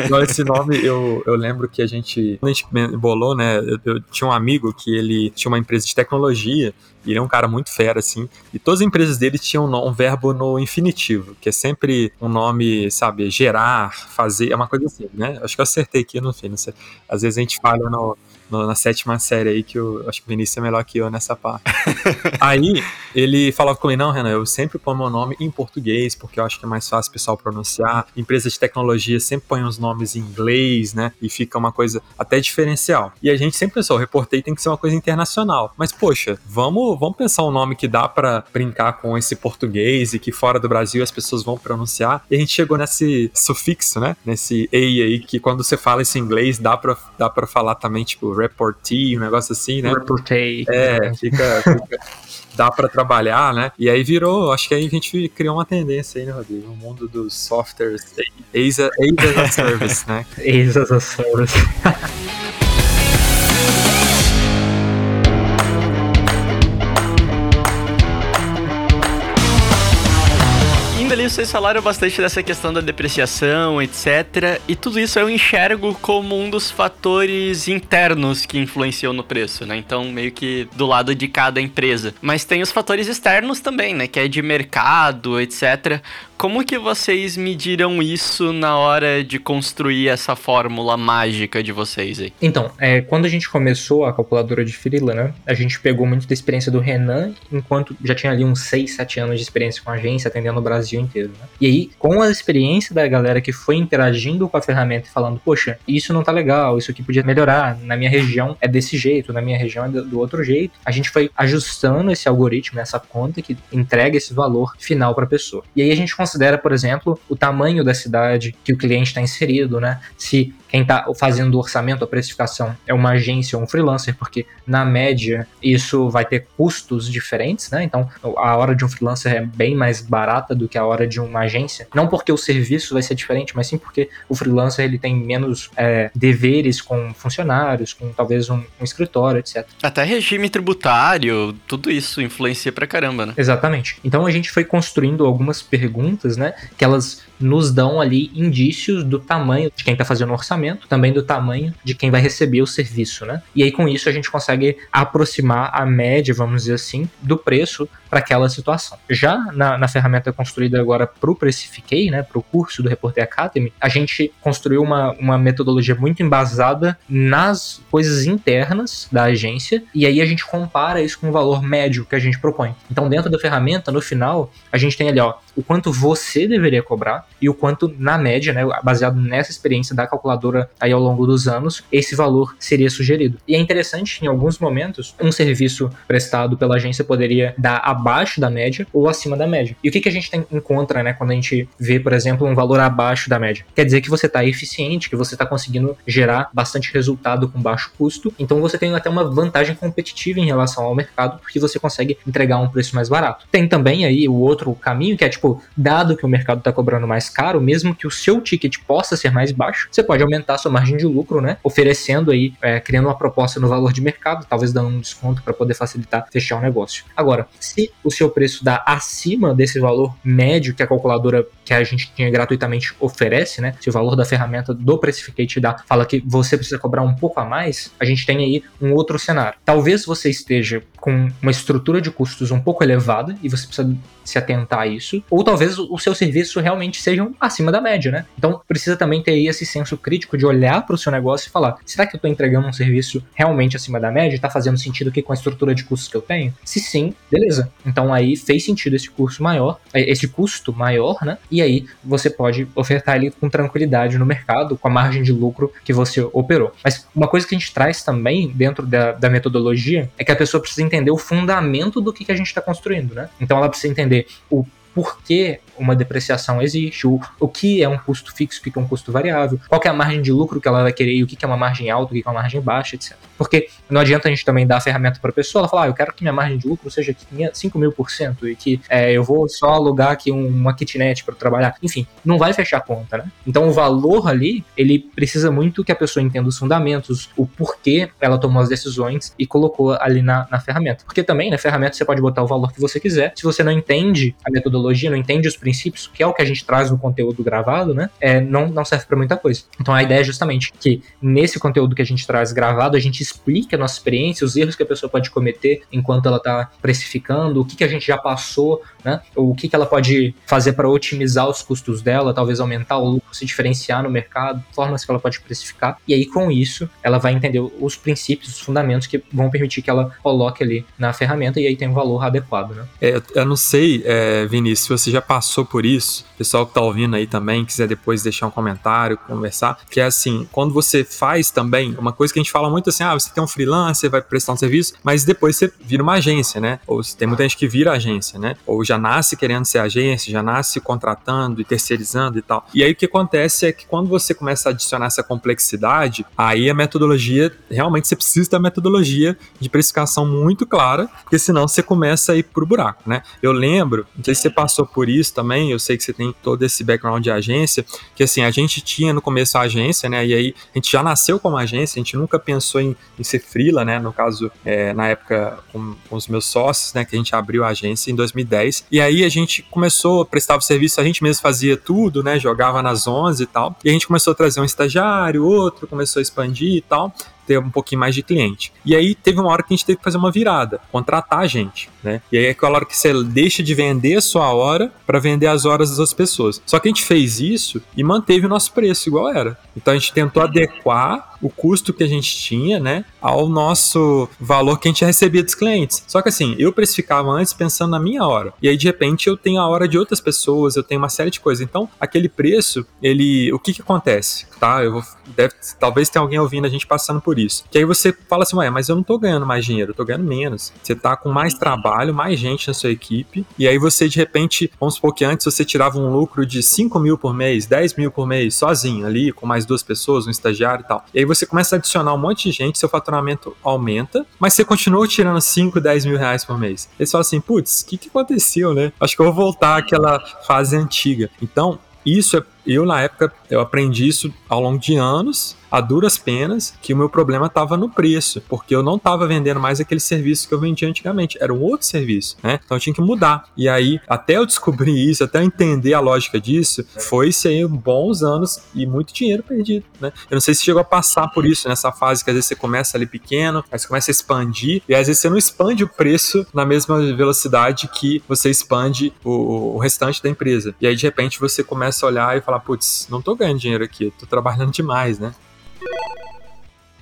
[SPEAKER 3] Igual esse nome, eu, eu lembro que a gente, quando a gente bolou, né, eu, eu tinha um amigo que ele tinha uma empresa de tecnologia tecnologia, ele é um cara muito fera, assim. E todas as empresas dele tinham um, verbo no infinitivo, que é sempre um nome, sabe, gerar, fazer, é uma coisa assim, né? Acho que eu acertei aqui no fim, não sei. Às vezes a gente falha no, no, na sétima série aí, que eu acho que o Vinícius é melhor que eu nessa parte. aí ele falava comigo, não, Renan, eu sempre ponho meu nome em português, porque eu acho que é mais fácil o pessoal pronunciar. Empresas de tecnologia sempre põem os nomes em inglês, né? E fica uma coisa até diferencial. E a gente sempre pensou, reportei tem que ser uma coisa internacional. Mas, poxa, vamos, vamos pensar um nome que dá para brincar com esse português e que fora do Brasil as pessoas vão pronunciar. E a gente chegou nesse sufixo, né? Nesse EI aí, que quando você fala esse inglês, dá pra, dá pra falar também, tipo, reportee, um negócio assim, né?
[SPEAKER 2] Reportei.
[SPEAKER 3] É, fica, fica dá para trabalhar, né? E aí virou, acho que aí a gente criou uma tendência aí, né, Rodrigo? O mundo dos softwares, AIS as a Service, né?
[SPEAKER 2] AIS as a Service.
[SPEAKER 1] vocês falaram bastante dessa questão da depreciação, etc. E tudo isso eu enxergo como um dos fatores internos que influenciam no preço, né? Então, meio que do lado de cada empresa. Mas tem os fatores externos também, né? Que é de mercado, etc. Como que vocês mediram isso na hora de construir essa fórmula mágica de vocês aí?
[SPEAKER 2] Então, é, quando a gente começou a calculadora de Freela, né, a gente pegou muito da experiência do Renan, enquanto já tinha ali uns 6, 7 anos de experiência com a agência, atendendo o Brasil inteiro. Né? E aí, com a experiência da galera que foi interagindo com a ferramenta e falando, poxa, isso não tá legal, isso aqui podia melhorar, na minha região é desse jeito, na minha região é do outro jeito, a gente foi ajustando esse algoritmo, essa conta que entrega esse valor final para a pessoa. E aí a gente considera, por exemplo, o tamanho da cidade que o cliente está inserido, né? Se quem está fazendo o orçamento, a precificação, é uma agência ou um freelancer, porque na média isso vai ter custos diferentes, né? Então a hora de um freelancer é bem mais barata do que a hora de uma agência. Não porque o serviço vai ser diferente, mas sim porque o freelancer ele tem menos é, deveres com funcionários, com talvez um, um, escritório, etc.
[SPEAKER 1] Até regime tributário, tudo isso influencia pra caramba, né?
[SPEAKER 2] Exatamente. Então a gente foi construindo algumas perguntas, né? Que elas nos dão ali indícios do tamanho de quem está fazendo o orçamento, também do tamanho de quem vai receber o serviço, né? E aí com isso a gente consegue aproximar a média, vamos dizer assim, do preço para aquela situação. Já na, na ferramenta construída agora para o Precifiquei, né, para o curso do Reporter Academy, a gente construiu uma, uma metodologia muito embasada nas coisas internas da agência e aí a gente compara isso com o valor médio que a gente propõe. Então dentro da ferramenta, no final, a gente tem ali ó, o quanto você deveria cobrar e o quanto na média, né, baseado nessa experiência da calculadora calculadora aí ao longo dos anos, esse valor seria sugerido. E é interessante, em alguns momentos, um serviço prestado pela agência poderia dar abaixo da média ou acima da média. E o que, que a gente tem, encontra, né, quando a gente vê, por exemplo, um valor abaixo da média? Quer dizer que você está eficiente, que você está conseguindo gerar bastante resultado com baixo custo, então você tem até uma vantagem competitiva em relação ao mercado, porque você consegue entregar um preço mais barato. Tem também aí o outro caminho, que é tipo, dado que o mercado está cobrando mais caro, mesmo que o seu ticket possa ser mais baixo, você pode aumentar a sua margem de lucro, né? Oferecendo aí, é, criando uma proposta no valor de mercado, talvez dando um desconto para poder facilitar fechar o negócio. Agora, se o seu preço dá acima desse valor médio que a calculadora que a gente tinha gratuitamente oferece, né? Se o valor da ferramenta do Precificate dá, fala que você precisa cobrar um pouco a mais, a gente tem aí um outro cenário. Talvez você esteja com uma estrutura de custos um pouco elevada e você precisa se atentar a isso, ou talvez o seu serviço realmente seja acima da média, né? Então precisa também ter esse senso crítico de olhar para o seu negócio e falar: será que eu estou entregando um serviço realmente acima da média? Está fazendo sentido aqui com a estrutura de custos que eu tenho? Se sim, beleza. Então aí fez sentido esse curso maior, eh, esse custo maior, né? E aí você pode ofertar ele com tranquilidade no mercado, com a margem de lucro que você operou. Mas uma coisa que a gente traz também dentro da, da metodologia é que a pessoa precisa entender o fundamento do que, que a gente está construindo, né? Então ela precisa entender o porquê uma depreciação existe, o, o que é um custo fixo, o que é um custo variável, qual é a margem de lucro que ela vai querer, o que é uma margem alta, o que é uma margem baixa, etc. Porque não adianta a gente também dar a ferramenta para a pessoa, ela falar, ah, eu quero que minha margem de lucro seja 5 mil por cento e que é, eu vou só alugar aqui uma kitnet para trabalhar. Enfim, não vai fechar a conta, né? Então o valor ali, ele precisa muito que a pessoa entenda os fundamentos, o porquê ela tomou as decisões e colocou ali na, na ferramenta. Porque também na ferramenta você pode botar o valor que você quiser. Se você não entende a metodologia, não entende os princípios, que é o que a gente traz no conteúdo gravado, né? É, não, não serve para muita coisa. Então a ideia é justamente que nesse conteúdo que a gente traz gravado, a gente explique a nossa experiência, os erros que a pessoa pode cometer enquanto ela está precificando, o que, que a gente já passou, né? O que, que ela pode fazer para otimizar os custos dela, talvez aumentar o lucro, se diferenciar no mercado, formas que ela pode precificar. E aí, com isso, ela vai entender os princípios, os fundamentos que vão permitir que ela coloque ali na ferramenta e aí tem um valor adequado, né?
[SPEAKER 3] É, eu não sei, é, Vinícius, se você já passou por isso, pessoal que tá ouvindo aí também, quiser depois deixar um comentário, conversar, que é assim, quando você faz também, uma coisa que a gente fala muito assim, ah, você tem um freelancer, vai prestar um serviço, mas depois você vira uma agência, né? Ou tem muita gente que vira agência, né? Ou já nasce querendo ser agência, já nasce contratando e terceirizando e tal. E aí o que acontece é que quando você começa a adicionar essa complexidade, aí a metodologia, realmente você precisa da metodologia de precificação muito clara, porque senão você começa a ir pro buraco, né? Eu lembro, não sei se você passou por isso também, eu sei que você tem todo esse background de agência, que assim, a gente tinha no começo a agência, né? E aí a gente já nasceu como agência, a gente nunca pensou em, em ser freela, né? No caso, é, na época com, com, os meus sócios, né? Que a gente abriu a agência em 2010. E aí a gente começou, prestava serviço, a gente mesmo fazia tudo, né? Jogava nas 11 e tal. E a gente começou a trazer um estagiário, outro começou a expandir e tal ter um pouquinho mais de cliente. E aí teve uma hora que a gente teve que fazer uma virada, contratar a gente, né? E aí é aquela hora que você deixa de vender a sua hora para vender as horas das outras pessoas. Só que a gente fez isso e manteve o nosso preço igual era. Então a gente tentou adequar o custo que a gente tinha, né, ao nosso valor que a gente recebia dos clientes. Só que assim, eu precificava antes pensando na minha hora. E aí de repente eu tenho a hora de outras pessoas, eu tenho uma série de coisas. Então, aquele preço, ele, o que que acontece, tá? Eu vou deve, talvez tenha alguém ouvindo a gente passando por isso. Que aí você fala assim, ué, mas eu não tô ganhando mais dinheiro, eu tô ganhando menos. Você tá com mais trabalho, mais gente na sua equipe, e aí você de repente, vamos supor que antes você tirava um lucro de 5 mil por mês, 10 mil por mês, sozinho ali, com mais duas pessoas, um estagiário e tal. E aí você começa a adicionar um monte de gente, seu faturamento aumenta, mas você continua tirando 5, 10 mil reais por mês. Eles falam assim, putz, o que, que aconteceu, né? Acho que eu vou voltar àquela fase antiga. Então, isso é, eu na época eu aprendi isso ao longo de anos a duras penas que o meu problema estava no preço, porque eu não estava vendendo mais aquele serviço que eu vendia antigamente, era um outro serviço, né? Então eu tinha que mudar. E aí, até eu descobrir isso, até eu entender a lógica disso, foi ser bons anos e muito dinheiro perdido, né? Eu não sei se chegou a passar por isso nessa fase que às vezes você começa ali pequeno, aí você começa a expandir, e às vezes você não expande o preço na mesma velocidade que você expande o, o restante da empresa. E aí, de repente, você começa a olhar e falar, putz, não tô ganhando dinheiro aqui, tô trabalhando demais, né?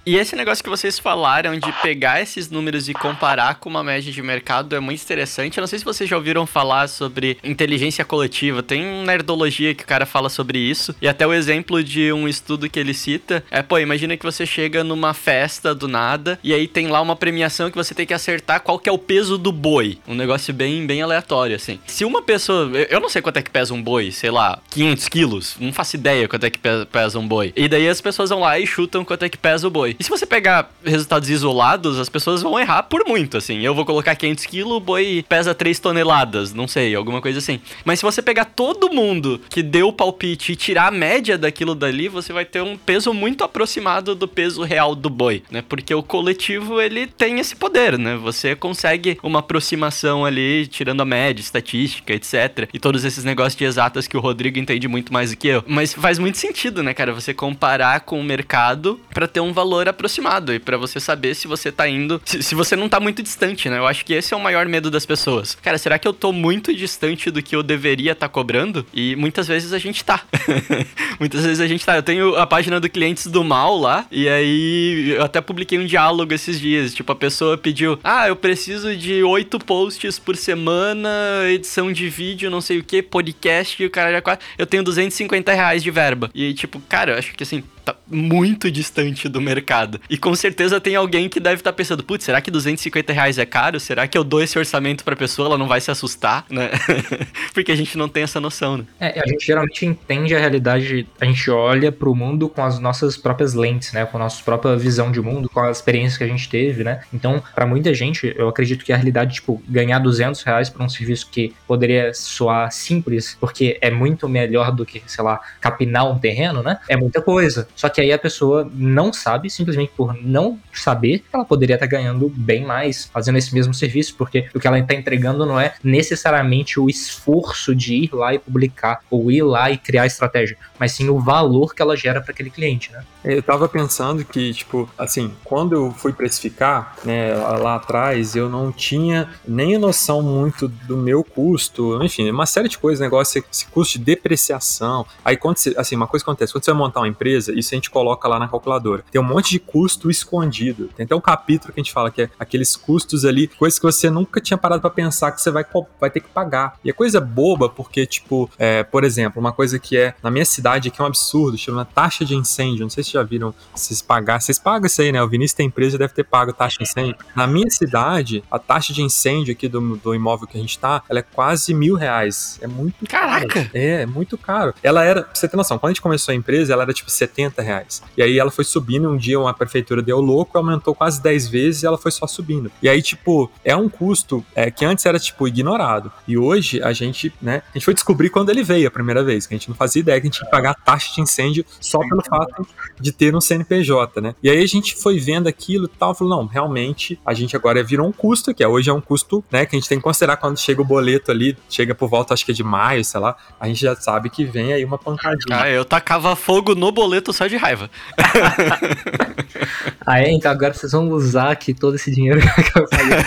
[SPEAKER 1] E esse negócio que vocês falaram de pegar esses números e comparar com uma média de mercado é muito interessante. Eu não sei se vocês já ouviram falar sobre inteligência coletiva. Tem nerdologia que o cara fala sobre isso. E até o exemplo de um estudo que ele cita é, pô, imagina que você chega numa festa do nada e aí tem lá uma premiação que você tem que acertar qual que é o peso do boi. Um negócio bem, bem aleatório, assim. Se uma pessoa... Eu não sei quanto é que pesa um boi, sei lá, 500 quilos. Não faço ideia quanto é que pesa um boi. E daí as pessoas vão lá e chutam quanto é que pesa o boi. E se você pegar resultados isolados, as pessoas vão errar por muito, assim. Eu vou colocar 500 quilos, o boi pesa 3 toneladas, não sei, alguma coisa assim. Mas se você pegar todo mundo que deu o palpite e tirar a média daquilo dali, você vai ter um peso muito aproximado do peso real do boi, né? Porque o coletivo, ele tem esse poder, né? Você consegue uma aproximação ali, tirando a média, estatística, etc. E todos esses negócios de exatas que o Rodrigo entende muito mais do que eu. Mas faz muito sentido, né, cara? Você comparar com o mercado para ter um valor aproximado e para você saber se você tá indo, se, se, você não tá muito distante, né? Eu acho que esse é o maior medo das pessoas. Cara, será que eu tô muito distante do que eu deveria estar tá cobrando? E muitas vezes a gente tá. muitas vezes a gente tá. Eu tenho a página do Clientes do Mal lá, e aí eu até publiquei um diálogo esses dias. Tipo, a pessoa pediu: Ah, eu preciso de oito posts por semana, edição de vídeo, não sei o que, podcast, e o cara já quase. Eu tenho 250 reais de verba. E tipo, cara, eu acho que assim, tá muito distante do mercado. E com certeza tem alguém que deve estar tá pensando, putz, será que 250 reais é caro? Será que eu dou esse orçamento pra pessoa, ela não vai se assustar, né? Porque a gente não tem essa noção, né?
[SPEAKER 2] É, a gente geralmente entende a realidade, a gente olha pro mundo com as nossas próprias lentes, né? Com a nossa própria visão de mundo, com a experiência que a gente teve, né? Então, para muita gente, eu acredito que a realidade, tipo, ganhar 200 reais pra um serviço que poderia soar simples, porque é muito melhor do que, sei lá, capinar um terreno, né? É muita coisa. Só que aí a pessoa não sabe, simplesmente por não saber, ela poderia estar ganhando bem mais fazendo esse mesmo serviço, porque o que ela está entregando não é necessariamente o esforço de ir lá e publicar, ou ir lá e criar estratégia, mas sim o valor que ela gera para aquele cliente, né?
[SPEAKER 3] Eu tava pensando que, tipo, assim, quando eu fui precificar, né, lá atrás, eu não tinha nem noção muito do meu custo, enfim, uma série de coisas, negócio, esse custo de depreciação. Aí, quando você, assim, uma coisa acontece, quando você vai montar uma empresa, isso a gente coloca lá na calculadora. Tem um monte de custo escondido. Tem até um capítulo que a gente fala que é aqueles custos ali, coisas que você nunca tinha parado para pensar que você vai, vai ter que pagar. E é coisa boba, porque, tipo, é, por exemplo, uma coisa que é na minha cidade que é um absurdo, chama taxa de incêndio. Não sei se já viram vocês pagar. Vocês pagam isso aí, né? O Vinícius tem empresa deve ter pago taxa de incêndio. Na minha cidade, a taxa de incêndio aqui do, do imóvel que a gente tá, ela é quase mil reais. É muito
[SPEAKER 1] Caraca!
[SPEAKER 3] Caro. É, é muito caro. Ela era, pra você ter noção, quando a gente começou a empresa, ela era tipo 70 reais. E aí ela foi subindo, um dia uma prefeitura deu louco, aumentou quase 10 vezes e ela foi só subindo. E aí, tipo, é um custo é, que antes era, tipo, ignorado. E hoje a gente, né, a gente foi descobrir quando ele veio a primeira vez, que a gente não fazia ideia que a gente ia pagar taxa de incêndio só pelo fato de ter um CNPJ, né? E aí a gente foi vendo aquilo e tal, falou, não, realmente a gente agora virou um custo, que é, hoje é um custo, né, que a gente tem que considerar quando chega o boleto ali, chega por volta, acho que é de maio, sei lá, a gente já sabe que vem aí uma pancadinha.
[SPEAKER 1] Ah, eu tacava fogo no boleto só de raiva.
[SPEAKER 2] ah, é? Então agora vocês vão usar aqui todo esse dinheiro que eu
[SPEAKER 3] falei.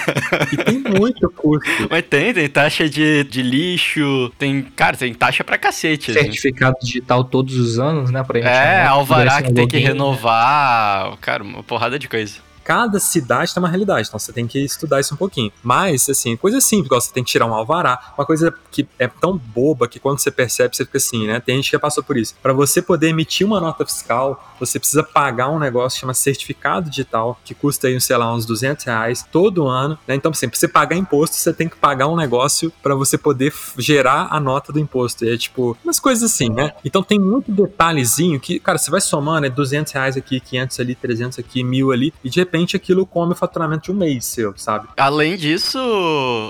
[SPEAKER 3] e tem muito custo.
[SPEAKER 1] Mas tem, tem taxa de, de lixo, tem, cara, tem taxa pra cacete.
[SPEAKER 2] Assim. Certificado digital todos os anos, né?
[SPEAKER 1] Pra é, alvará que tem que renovar, cara, uma porrada de coisa
[SPEAKER 3] cada cidade tem uma realidade, então você tem que estudar isso um pouquinho. Mas, assim, coisa simples, igual você tem que tirar um alvará, uma coisa que é tão boba que quando você percebe, você fica assim, né? Tem gente que já passou por isso. Para você poder emitir uma nota fiscal, você precisa pagar um negócio chama certificado digital, que custa aí, sei lá, uns 200 reais todo ano, né? Então, assim, pra você pagar imposto, você tem que pagar um negócio para você poder gerar a nota do imposto. E é tipo, umas coisas assim, né? Então tem muito detalhezinho que, cara, você vai somando, é 200 reais aqui, 500 ali, 300 aqui, mil ali, e de repente repente aquilo come o faturamento de um mês seu, sabe?
[SPEAKER 1] Além disso,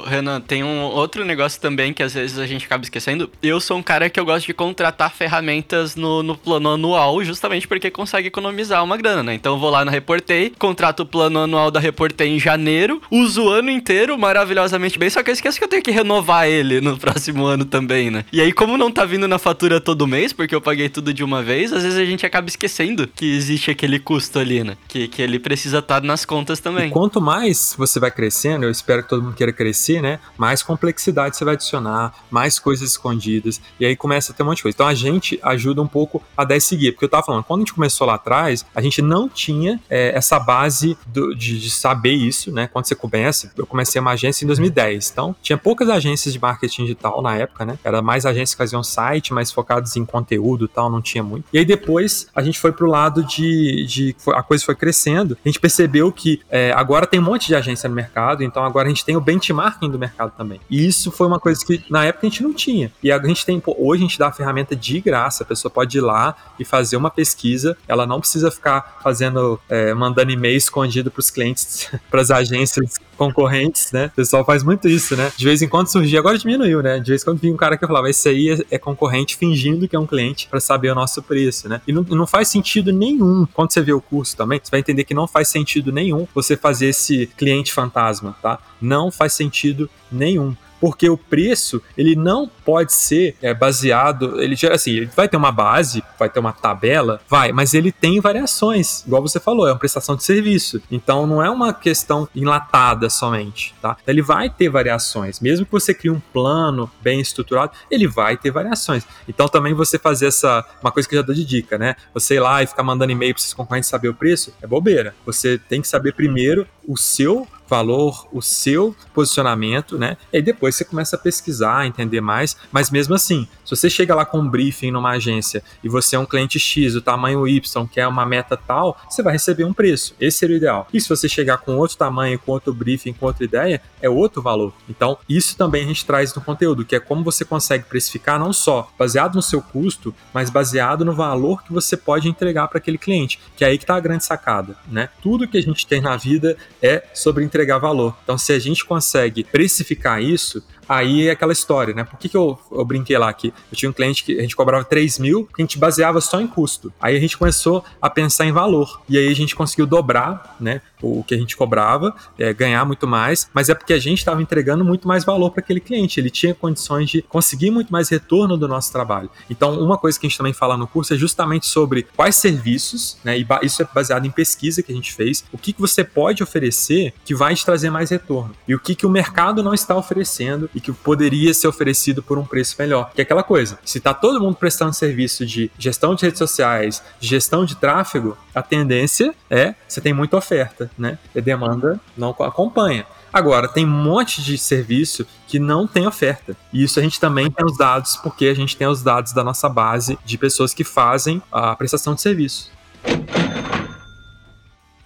[SPEAKER 1] Renan, tem um outro negócio também que às vezes a gente acaba esquecendo. Eu sou um cara que eu gosto de contratar ferramentas no, no plano anual, justamente porque consegue economizar uma grana, né? Então eu vou lá na Reportei, contrato o plano anual da Reportei em janeiro, uso o ano inteiro maravilhosamente bem, só que eu esqueço que eu tenho que renovar ele no próximo ano também, né? E aí, como não tá vindo na fatura todo mês, porque eu paguei tudo de uma vez, às vezes a gente acaba esquecendo que existe aquele custo ali, né? Que, que ele precisa estar tá resultado nas contas também.
[SPEAKER 3] E quanto mais você vai crescendo, eu espero que todo mundo queira crescer, né? Mais complexidade você vai adicionar, mais coisas escondidas, e aí começa a ter um monte de coisa. Então a gente ajuda um pouco a dar esse guia, porque eu tava falando, quando a gente começou lá atrás, a gente não tinha é, essa base do, de, de, saber isso, né? Quando você começa, eu comecei uma agência em 2010, então tinha poucas agências de marketing digital na época, né? Era mais agências que faziam site, mais focados em conteúdo e tal, não tinha muito. E aí depois a gente foi pro lado de, de a coisa foi crescendo, a gente percebeu que é, agora tem um monte de agência no mercado, então agora a gente tem o benchmarking do mercado também. E isso foi uma coisa que na época a gente não tinha. E a gente tem, pô, hoje a gente dá a ferramenta de graça, a pessoa pode ir lá e fazer uma pesquisa, ela não precisa ficar fazendo, é, mandando e-mail escondido para os clientes, para as agências concorrentes, né? O pessoal faz muito isso, né? De vez em quando surgia, agora diminuiu, né? De vez em quando vinha um cara que falava, esse aí é, é concorrente fingindo que é um cliente para saber o nosso preço, né? E não, não faz sentido nenhum. Quando você vê o curso também, você vai entender que não faz sentido nenhum você fazer esse cliente fantasma, tá? Não faz sentido nenhum porque o preço ele não pode ser é, baseado, ele assim, ele vai ter uma base, vai ter uma tabela, vai, mas ele tem variações, igual você falou, é uma prestação de serviço, então não é uma questão enlatada somente, tá? Ele vai ter variações, mesmo que você crie um plano bem estruturado, ele vai ter variações. Então também você fazer essa, uma coisa que eu já dou de dica, né? Você ir lá e ficar mandando e-mail para seus concorrentes saber o preço, é bobeira. Você tem que saber primeiro o seu valor, o seu posicionamento, né? E depois você começa a pesquisar, entender mais. Mas mesmo assim, se você chega lá com um briefing numa agência e você é um cliente X, o tamanho Y, que é uma meta tal, você vai receber um preço. Esse seria o ideal. E se você chegar com outro tamanho, com outro briefing, com outra ideia, é outro valor. Então, isso também a gente traz no conteúdo, que é como você consegue precificar não só baseado no seu custo, mas baseado no valor que você pode entregar para aquele cliente. Que é aí que está a grande sacada, né? Tudo que a gente tem na vida é sobre entregar valor. Então, se a gente consegue precificar isso, Aí é aquela história, né? Por que, que eu, eu brinquei lá aqui? Eu tinha um cliente que a gente cobrava 3 mil, a gente baseava só em custo. Aí a gente começou a pensar em valor. E aí a gente conseguiu dobrar, né? O que a gente cobrava, é, ganhar muito mais, mas é porque a gente estava entregando muito mais valor para aquele cliente. Ele tinha condições de conseguir muito mais retorno do nosso trabalho. Então, uma coisa que a gente também fala no curso é justamente sobre quais serviços, né? E isso é baseado em pesquisa que a gente fez. O que, que você pode oferecer que vai te trazer mais retorno? E o que, que o mercado não está oferecendo e que poderia ser oferecido por um preço melhor. Que é aquela coisa, se tá todo mundo prestando serviço de gestão de redes sociais, gestão de tráfego, a tendência é você tem muita oferta, né? E a demanda não acompanha. Agora, tem um monte de serviço que não tem oferta. E isso a gente também tem os dados, porque a gente tem os dados da nossa base de pessoas que fazem a prestação de serviço.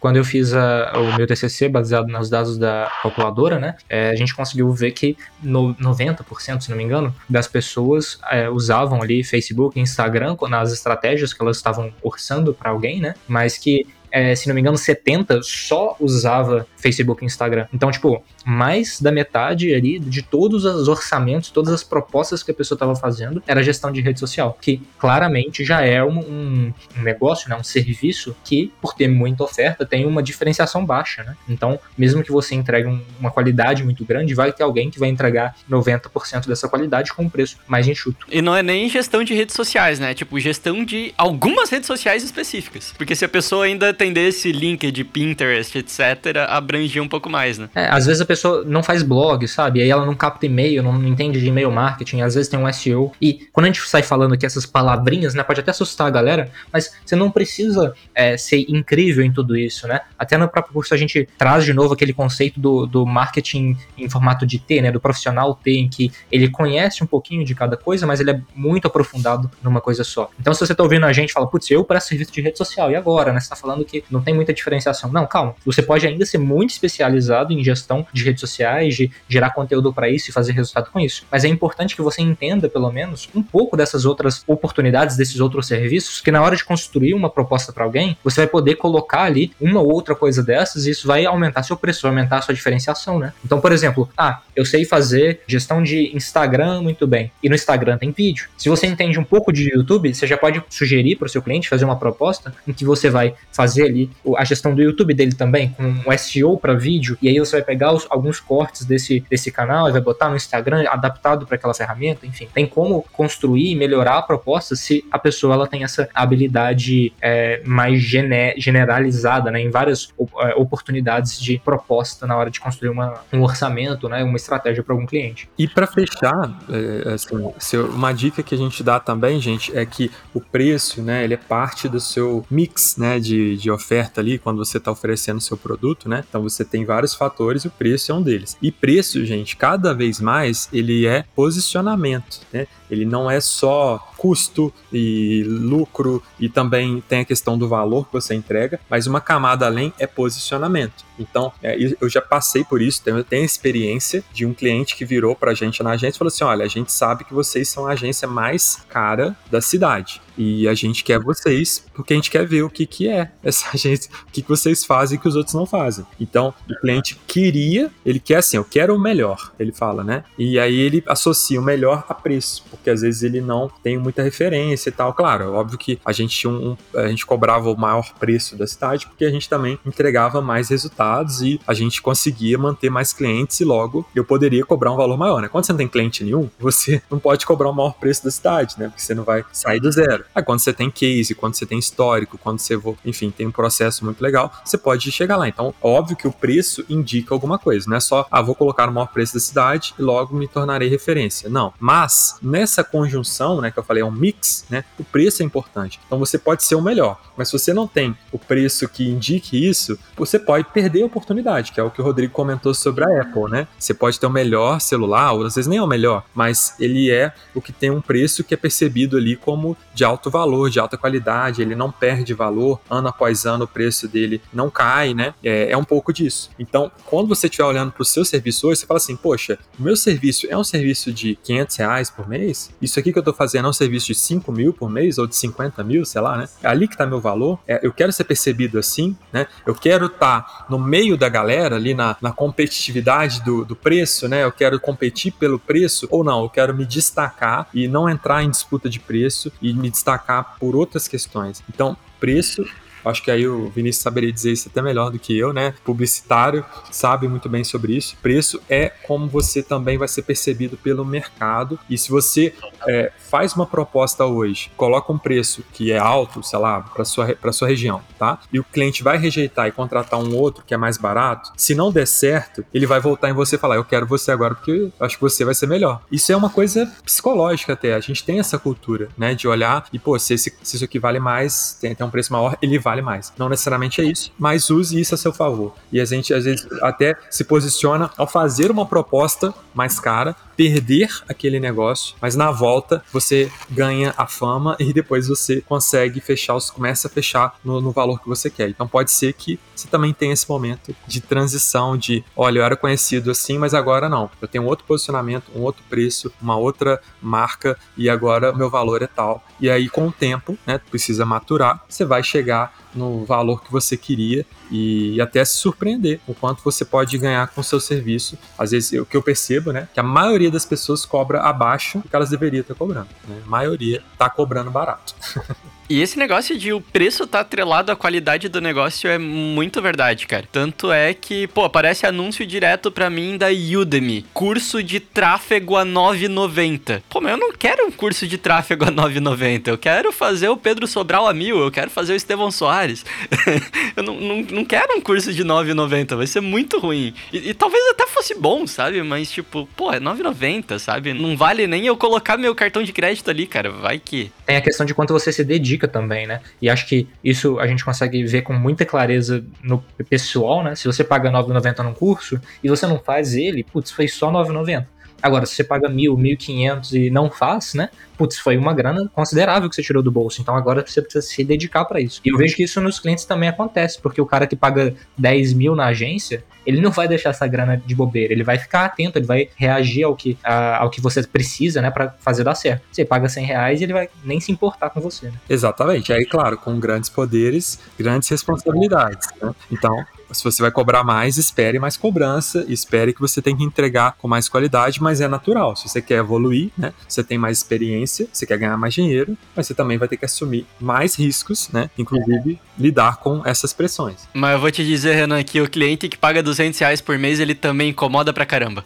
[SPEAKER 2] Quando eu fiz a, o meu TCC baseado nos dados da calculadora, né, é, a gente conseguiu ver que no, 90%, se não me engano, das pessoas é, usavam ali Facebook Instagram nas estratégias que elas estavam orçando para alguém, né, mas que é, se não me engano, 70 só usava Facebook e Instagram. Então, tipo, mais da metade ali de todos os orçamentos, todas as propostas que a pessoa estava fazendo era gestão de rede social, que claramente já é um, um, negócio, né, um serviço que, por ter muita oferta, tem uma diferenciação baixa, né? Então, mesmo que você entregue um, uma qualidade muito grande, vai ter alguém que vai entregar 90% dessa qualidade com um preço mais enxuto.
[SPEAKER 1] E não é nem gestão de redes sociais, né? Tipo, gestão de algumas redes sociais específicas. Porque se a pessoa ainda atendesse LinkedIn, Pinterest, etc., abrangia um pouco mais, né?
[SPEAKER 2] É, às vezes a pessoa não faz blog, sabe? Aí ela não capta e-mail, não, entende de e-mail marketing, às vezes tem um SEO. E quando a gente sai falando aqui essas palavrinhas, né? Pode até assustar a galera, mas você não precisa é, ser incrível em tudo isso, né? Até no próprio curso a gente traz de novo aquele conceito do, do marketing em formato de T, né? Do profissional T, em que ele conhece um pouquinho de cada coisa, mas ele é muito aprofundado numa coisa só. Então, se você tá ouvindo a gente fala, putz, eu presto serviço de rede social, e agora, né? Você tá falando que não tem muita diferenciação. Não, calma. Você pode ainda ser muito especializado em gestão de redes sociais, de gerar conteúdo para isso e fazer resultado com isso. Mas é importante que você entenda, pelo menos, um pouco dessas outras oportunidades, desses outros serviços, que na hora de construir uma proposta para alguém, você vai poder colocar ali uma ou outra coisa dessas e isso vai aumentar seu preço, vai aumentar sua diferenciação, né? Então, por exemplo, ah, eu sei fazer gestão de Instagram muito bem. E no Instagram tem vídeo. Se você entende um pouco de YouTube, você já pode sugerir para o seu cliente fazer uma proposta em que você vai fazer fazer ali a gestão do YouTube dele também, com um SEO para vídeo, e aí você vai pegar os, alguns cortes desse, desse canal e vai botar no Instagram adaptado para aquela ferramenta, enfim. Tem como construir e melhorar a proposta se a pessoa ela tem essa habilidade é, mais gene, generalizada, né, em várias é, oportunidades de proposta na hora de construir uma, um orçamento, né, uma estratégia para algum cliente.
[SPEAKER 3] E para fechar, é, assim, uma dica que a gente dá também, gente, é que o preço, né, ele é parte do seu mix, né, de, de oferta ali, quando você está oferecendo seu produto, né, então você tem vários fatores e o preço é um deles. E preço, gente, cada vez mais ele é posicionamento, né, ele não é só custo e lucro e também tem a questão do valor que você entrega, mas uma camada além é posicionamento. Então, é, eu já passei por isso, tenho, tenho experiência de um cliente que virou pra gente na agência e falou assim: olha, a gente sabe que vocês são a agência mais cara da cidade. E a gente quer vocês porque a gente quer ver o que, que é essa agência, o que, que vocês fazem que os outros não fazem. Então, o cliente queria, ele quer assim, eu quero o melhor, ele fala, né? E aí ele associa o melhor a preço, porque às vezes ele não tem muita referência e tal. Claro, é óbvio que a gente um, a gente cobrava o maior preço da cidade porque a gente também entregava mais resultados e a gente conseguia manter mais clientes e logo eu poderia cobrar um valor maior, né? Quando você não tem cliente nenhum, você não pode cobrar o maior preço da cidade, né? Porque você não vai sair do zero. Aí quando você tem case, quando você tem histórico, quando você, enfim, tem um processo muito legal, você pode chegar lá. Então, óbvio que o preço indica alguma coisa, não é só, ah, vou colocar o maior preço da cidade e logo me tornarei referência. Não. Mas, nessa conjunção, né, que eu falei, é um mix, né, o preço é importante. Então, você pode ser o melhor, mas se você não tem o preço que indique isso, você pode perder a oportunidade, que é o que o Rodrigo comentou sobre a Apple, né? Você pode ter o melhor celular, ou às vezes nem é o melhor, mas ele é o que tem um preço que é percebido ali como de alto valor, de alta qualidade, ele não perde valor, ano após ano o preço dele não cai, né? É, é um pouco disso. Então, quando você estiver olhando para o seu serviço hoje, você fala assim, poxa, o meu serviço é um serviço de 500 reais por mês? Isso aqui que eu estou fazendo é um serviço de 5 mil por mês ou de 50 mil, sei lá, né? É ali que está meu valor. É, eu quero ser percebido assim, né? Eu quero estar tá no meio da galera, ali na, na competitividade do, do preço, né? Eu quero competir pelo preço ou não, eu quero me destacar e não entrar em disputa de preço e me destacar por outras questões. Então, preço Acho que aí o Vinícius saberia dizer isso até melhor do que eu, né? Publicitário sabe muito bem sobre isso. Preço é como você também vai ser percebido pelo mercado. E se você é, faz uma proposta hoje, coloca um preço que é alto, sei lá, para sua para sua região, tá? E o cliente vai rejeitar e contratar um outro que é mais barato. Se não der certo, ele vai voltar em você e falar: "Eu quero você agora porque acho que você vai ser melhor". Isso é uma coisa psicológica até. A gente tem essa cultura, né, de olhar e pô, se, esse, se isso aqui vale mais, tem, tem um preço maior, ele vai vale mais. Não necessariamente é isso, mas use isso a seu favor. E a gente, às vezes, até se posiciona ao fazer uma proposta mais cara, perder aquele negócio, mas na volta você ganha a fama e depois você consegue fechar, os, começa a fechar no, no valor que você quer. Então pode ser que você também tenha esse momento de transição de, olha, eu era conhecido assim, mas agora não. Eu tenho outro posicionamento, um outro preço, uma outra marca e agora meu valor é tal. E aí com o tempo, né, precisa maturar, você vai chegar no valor que você queria e, até se surpreender o quanto você pode ganhar com o seu serviço. Às vezes, o que eu percebo, né, que a maioria das pessoas cobra abaixo do que elas deveriam estar cobrando. Né? A maioria está cobrando barato.
[SPEAKER 1] E esse negócio de o preço tá atrelado à qualidade do negócio é muito verdade, cara. Tanto é que, pô, aparece anúncio direto pra mim da Udemy. Curso de tráfego a 9,90. Pô, mas eu não quero um curso de tráfego a 9,90. Eu quero fazer o Pedro Sobral a mil. Eu quero fazer o Estevão Soares. eu não, não, não quero um curso de 9,90. Vai ser muito ruim. E, e, talvez até fosse bom, sabe? Mas, tipo, pô, é 9,90, sabe? Não vale nem eu colocar meu cartão de crédito ali, cara. Vai que.
[SPEAKER 2] Tem a questão de quanto você se dedica também, né? E acho que isso a gente consegue ver com muita clareza no pessoal, né? Se você paga R$ 9,90 num curso e você não faz ele, putz, foi só R$ 9,90. Agora, se você paga mil, mil quinhentos e não faz, né? Putz, foi uma grana considerável que você tirou do bolso. Então agora você precisa se dedicar para isso. E eu vejo que isso nos clientes também acontece, porque o cara que paga 10 mil na agência, ele não vai deixar essa grana de bobeira. Ele vai ficar atento, ele vai reagir ao que, a, ao que você precisa, né, para fazer dar certo. Você paga 100 reais e ele vai nem se importar com você, né?
[SPEAKER 3] Exatamente. Aí, claro, com grandes poderes, grandes responsabilidades. Né? Então, se você vai cobrar mais, espere mais cobrança, espere que você tem que entregar com mais qualidade, mas é natural. Se você quer evoluir, né? Você tem mais experiência, você quer ganhar mais dinheiro, mas você também vai ter que assumir mais riscos, né? Inclusive lidar com essas pressões.
[SPEAKER 1] Mas eu vou te dizer, Renan, que o cliente que paga 200 reais por mês, ele também incomoda pra caramba.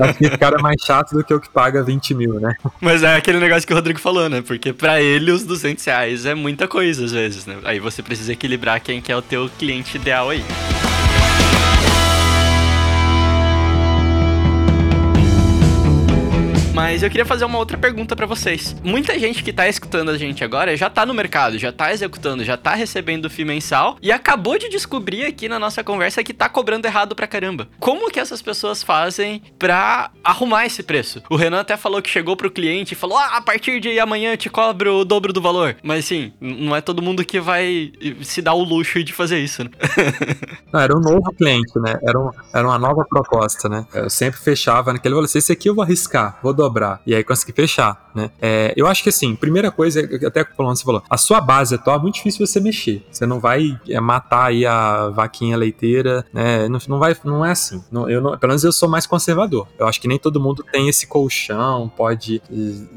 [SPEAKER 3] Acho que esse cara é mais chato do que o que paga 20 mil, né?
[SPEAKER 1] Mas é aquele negócio que o Rodrigo falou, né? Porque pra ele os 200 reais é muita coisa às vezes, né? Aí você precisa equilibrar quem que é o teu cliente ideal aí. Mas eu queria fazer uma outra pergunta para vocês. Muita gente que tá escutando a gente agora já tá no mercado, já tá executando, já tá recebendo o FII mensal e acabou de descobrir aqui na nossa conversa que tá cobrando errado pra caramba. Como que essas pessoas fazem pra arrumar esse preço? O Renan até falou que chegou pro cliente e falou: ah, a partir de amanhã eu te cobro o dobro do valor. Mas sim, não é todo mundo que vai se dar o luxo de fazer isso, né?
[SPEAKER 3] não, era um novo cliente, né? Era, um, era uma nova proposta, né? Eu sempre fechava naquele valor. Esse aqui eu vou arriscar, vou dobrar dobrar. E aí consegui fechar, né? É, eu acho que assim, primeira coisa, até falando você falou, a sua base atual é muito difícil você mexer. Você não vai é, matar aí a vaquinha leiteira, né? Não, não vai, não é assim. Não, eu não, pelo menos eu sou mais conservador. Eu acho que nem todo mundo tem esse colchão, pode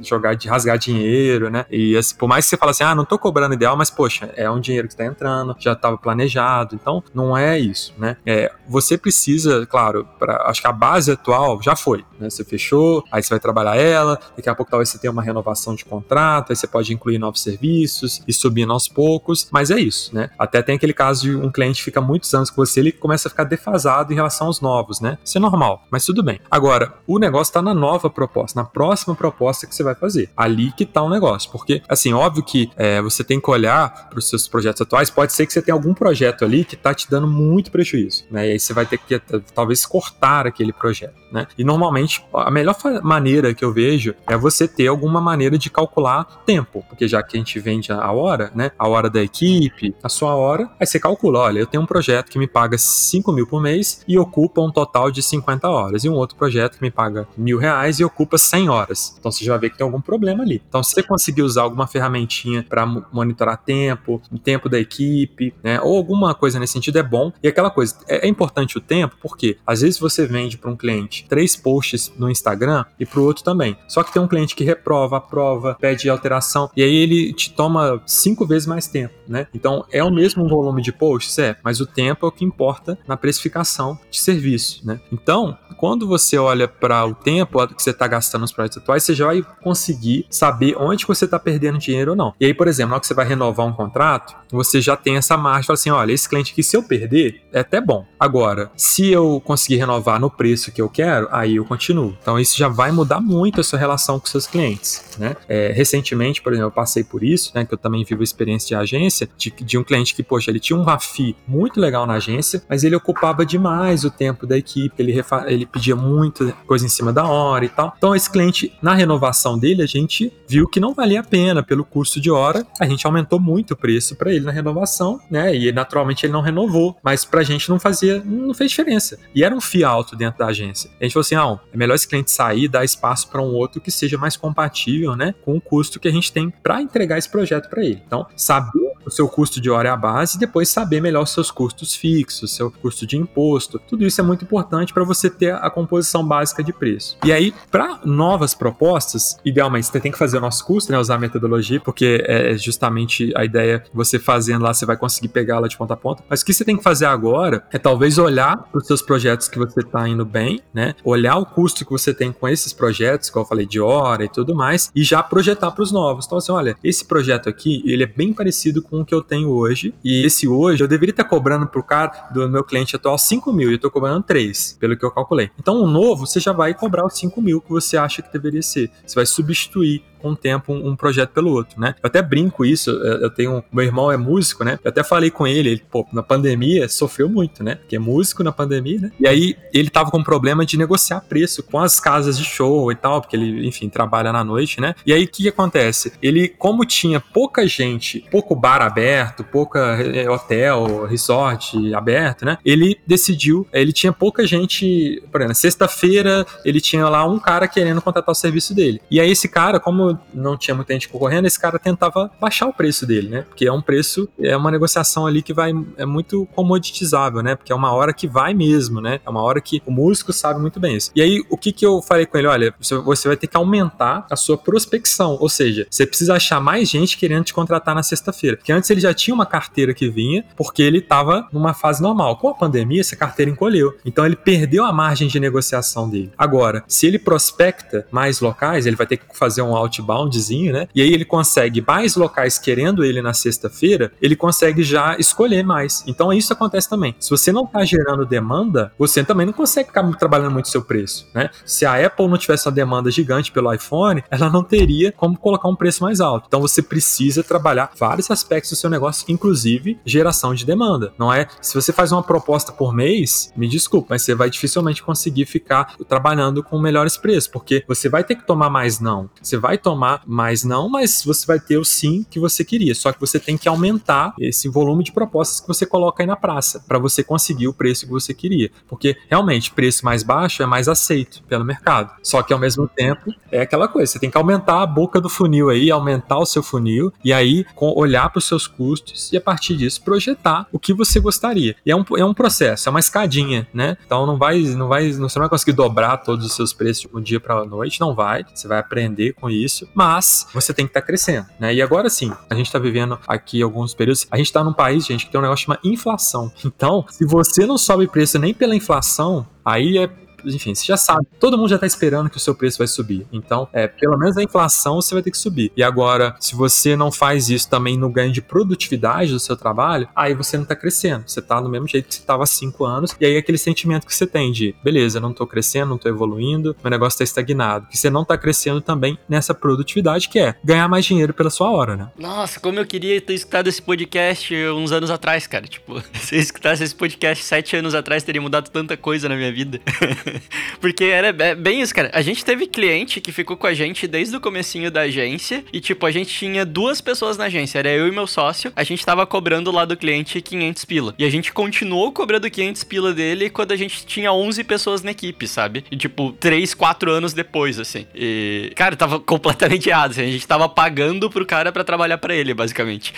[SPEAKER 3] jogar de rasgar dinheiro, né? E assim, por mais que você fale assim, ah, não tô cobrando ideal, mas poxa, é um dinheiro que tá entrando, já estava planejado, então não é isso, né? É, você precisa, claro, para acho que a base atual já foi, né? Você fechou, aí você vai trabalhar ela, daqui a pouco talvez você tenha uma renovação de contrato, aí você pode incluir novos serviços e subindo aos poucos, mas é isso, né? Até tem aquele caso de um cliente fica muitos anos com você, ele começa a ficar defasado em relação aos novos, né? Isso é normal, mas tudo bem. Agora, o negócio está na nova proposta, na próxima proposta que você vai fazer. Ali que tá o negócio, porque, assim, óbvio que é, você tem que olhar para os seus projetos atuais, pode ser que você tenha algum projeto ali que tá te dando muito prejuízo, né? E aí você vai ter que talvez cortar aquele projeto, né? E normalmente a melhor maneira que eu vejo é você ter alguma maneira de calcular tempo, porque já que a gente vende a hora, né? A hora da equipe, a sua hora, aí você calcula, olha, eu tenho um projeto que me paga 5 mil por mês e ocupa um total de 50 horas, e um outro projeto que me paga mil reais e ocupa 100 horas. Então você já vê que tem algum problema ali. Então se você conseguir usar alguma ferramentinha para monitorar tempo, o tempo da equipe, né? Ou alguma coisa nesse sentido é bom. E aquela coisa, é, é importante o tempo, porque às vezes você vende para um cliente três posts no Instagram e para o outro também. Só que tem um cliente que reprova, aprova, pede alteração, e aí ele te toma cinco vezes mais tempo, né? Então é o mesmo volume de posts, é, mas o tempo é o que importa na precificação de serviço, né? Então, quando você olha para o tempo que você está gastando nos projetos atuais, você já vai conseguir saber onde você está perdendo dinheiro ou não. E aí, por exemplo, na hora que você vai renovar um contrato, você já tem essa margem, fala assim, olha, esse cliente aqui, se eu perder, é até bom. Agora, se eu conseguir renovar no preço que eu quero, aí eu continuo. Então isso já vai mudar muito a sua relação com seus clientes, né? É, recentemente, por exemplo, eu passei por isso, né? Que eu também vivo a experiência de agência, de, de um cliente que, poxa, ele tinha um RAFI muito legal na agência, mas ele ocupava demais o tempo da equipe, ele, ele pedia muita coisa em cima da hora e tal. Então, esse cliente, na renovação dele, a gente viu que não valia a pena pelo custo de hora, a gente aumentou muito o preço para ele na renovação, né? E naturalmente ele não renovou, mas pra gente não fazia, não fez diferença. E era um FII alto dentro da agência. A gente falou assim: ah, é melhor esse cliente sair, dar espaço para um outro que seja mais compatível, né, com o custo que a gente tem para entregar esse projeto para ele. Então, saber o seu custo de hora é a base e depois saber melhor seus custos fixos, seu custo de imposto. Tudo isso é muito importante para você ter a composição básica de preço. E aí, para novas propostas, idealmente você tem que fazer o nosso custo, né, usar a metodologia, porque é justamente a ideia, você fazendo lá, você vai conseguir pegar ela de ponta a ponta. Mas o que você tem que fazer agora é talvez olhar para os seus projetos que você está indo bem, né? Olhar o custo que você tem com esses projetos, como eu falei, de hora e tudo mais, e já projetar para os novos. Então, assim, olha, esse projeto aqui, ele é bem parecido com o que eu tenho hoje, e esse hoje eu deveria estar cobrando pro cara do meu cliente atual 5 mil, e eu estou cobrando 3, pelo que eu calculei. Então, o novo, você já vai cobrar os 5 mil que você acha que deveria ser. Você vai substituir com o tempo um, um, projeto pelo outro, né? Eu até brinco isso, eu tenho, meu irmão é músico, né? Eu até falei com ele, ele, pô, na pandemia sofreu muito, né? Porque é músico na pandemia, né? E aí ele tava com problema de negociar preço com as casas de show e tal, porque ele, enfim, trabalha na noite, né? E aí o que acontece? Ele, como tinha pouca gente, pouco bar aberto, pouca é, hotel, resort aberto, né? Ele decidiu, ele tinha pouca gente, por exemplo, sexta-feira ele tinha lá um cara querendo contratar o serviço dele. E aí esse cara, como não tinha muita gente concorrendo, esse cara tentava baixar o preço dele, né? Porque é um preço, é uma negociação ali que vai, é muito comoditizável, né? Porque é uma hora que vai mesmo, né? É uma hora que o músico sabe muito bem isso. E aí, o que que eu falei com ele? Olha, você vai ter que aumentar a sua prospecção, ou seja, você precisa achar mais gente querendo te contratar na sexta-feira. Porque antes ele já tinha uma carteira que vinha, porque ele estava numa fase normal. Com a pandemia, essa carteira encolheu. Então ele perdeu a margem de negociação dele. Agora, se ele prospecta mais locais, ele vai ter que fazer um outboundzinho, né? E aí ele consegue mais locais querendo ele na sexta-feira, ele consegue já escolher mais. Então isso acontece também. Se você não está gerando demanda, você também não consegue ficar trabalhando muito seu preço, né? Se a Apple não tivesse uma demanda gigante pelo iPhone, ela não teria como colocar um preço mais alto. Então você precisa trabalhar vários aspectos do seu negócio, inclusive geração de demanda. Não é? Se você faz uma proposta por mês, me desculpa, mas você vai dificilmente conseguir ficar trabalhando com melhores preços, porque você vai ter que tomar mais não. Você vai tomar mais não, mas você vai ter o sim que você queria. Só que você tem que aumentar esse volume de propostas que você coloca aí na praça para você conseguir o preço que você queria. Porque realmente preço mais baixo é mais aceito pelo mercado. Só que ao mesmo tempo é aquela coisa, você tem que aumentar a boca do funil aí, aumentar o seu funil e aí olhar para os seus custos e a partir disso projetar o que você gostaria. E é um, é um processo, é uma escadinha, né? Então não vai, não vai, você não vai conseguir dobrar todos os seus preços de um dia para a noite, não vai. Você vai aprender com isso, mas você tem que estar tá crescendo, né? E agora sim, a gente está vivendo aqui alguns períodos. A gente está num país, gente, que tem um negócio chamado inflação. Então, se você não sobe preço nem pela inflação, aí é enfim, você já sabe, todo mundo já está esperando que o seu preço vai subir. Então, é, pelo menos a inflação você vai ter que subir. E agora, se você não faz isso também no ganho de produtividade do seu trabalho, aí você não está crescendo. Você está no mesmo jeito que você estava há cinco anos. E aí aquele sentimento que você tem de, beleza, não estou crescendo, não estou evoluindo, meu negócio está estagnado. Que você não está crescendo também nessa produtividade que é ganhar mais dinheiro pela sua hora, né?
[SPEAKER 1] Nossa, como eu queria ter escutado esse podcast uns anos atrás, cara. Tipo, se eu escutasse esse podcast sete anos atrás, teria mudado tanta coisa na minha vida. Porque era bem isso, cara. A gente teve cliente que ficou com a gente desde o comecinho da agência e, tipo, a gente tinha duas pessoas na agência. Era eu e meu sócio. A gente tava cobrando lá do cliente 500 pila. E a gente continuou cobrando 500 pila dele quando a gente tinha 11 pessoas na equipe, sabe? E, tipo, 3, 4 anos depois, assim. E, cara, tava completamente errado. Assim. A gente tava pagando pro cara para trabalhar para ele, basicamente.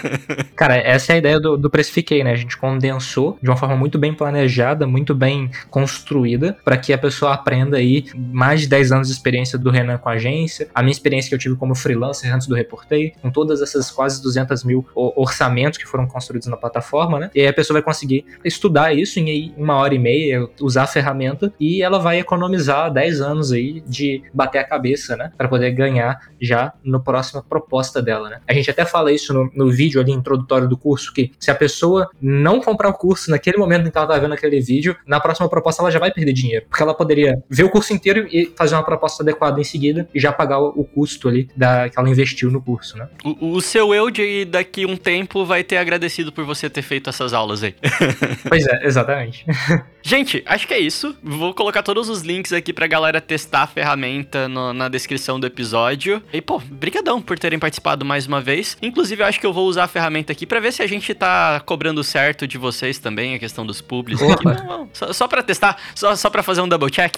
[SPEAKER 2] cara, essa é a ideia do, do Precifiquei, né? A gente condensou de uma forma muito bem planejada, muito bem construída para que a pessoa aprenda aí mais de 10 anos de experiência do Renan com a agência, a minha experiência que eu tive como freelancer antes do Reportei, com todas essas quase 200 mil orçamentos que foram construídos na plataforma, né? E aí a pessoa vai conseguir estudar isso em uma hora e meia, usar a ferramenta e ela vai economizar 10 anos aí de bater a cabeça, né? Para poder ganhar já no próxima proposta dela, né? A gente até fala isso no, no vídeo ali introdutório do curso, que se a pessoa não comprar o curso naquele momento em que ela tá vendo aquele vídeo, na próxima proposta ela já vai perder dinheiro. Porque ela poderia ver o curso inteiro e fazer uma proposta adequada em seguida e já pagar o, custo ali da, que ela investiu no curso, né?
[SPEAKER 1] O, o seu eu de daqui um tempo vai ter agradecido por você ter feito essas aulas aí.
[SPEAKER 2] pois é, exatamente.
[SPEAKER 1] Gente, acho que é isso. Vou colocar todos os links aqui pra galera testar a ferramenta no, na descrição do episódio. E, pô, brigadão por terem participado mais uma vez. Inclusive, eu acho que eu vou usar a ferramenta aqui pra ver se a gente tá cobrando certo de vocês também, a questão dos públicos aqui. Não, não, só, só pra testar, só, só pra fazer um double check.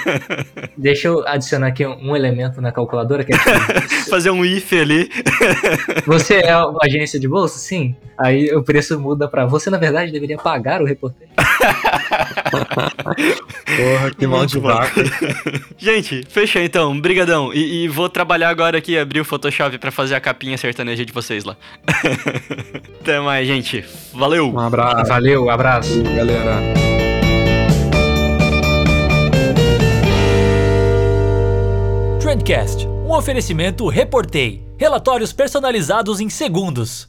[SPEAKER 2] Deixa eu adicionar aqui um elemento na calculadora que é
[SPEAKER 1] fazer um if ali.
[SPEAKER 2] Você é uma agência de bolsa? Sim. Aí o preço muda pra você, na verdade, deveria pagar o reporteiro.
[SPEAKER 3] Porra, que mal de vaca.
[SPEAKER 1] Gente, fechou então. Brigadão. E, e, vou trabalhar agora aqui, abrir o Photoshop pra fazer a capinha sertaneja de vocês lá. Até mais, gente. Valeu.
[SPEAKER 3] Um abraço.
[SPEAKER 2] Valeu, abraço.
[SPEAKER 3] galera.
[SPEAKER 4] Trendcast, um oferecimento Reportei. Relatórios personalizados em segundos.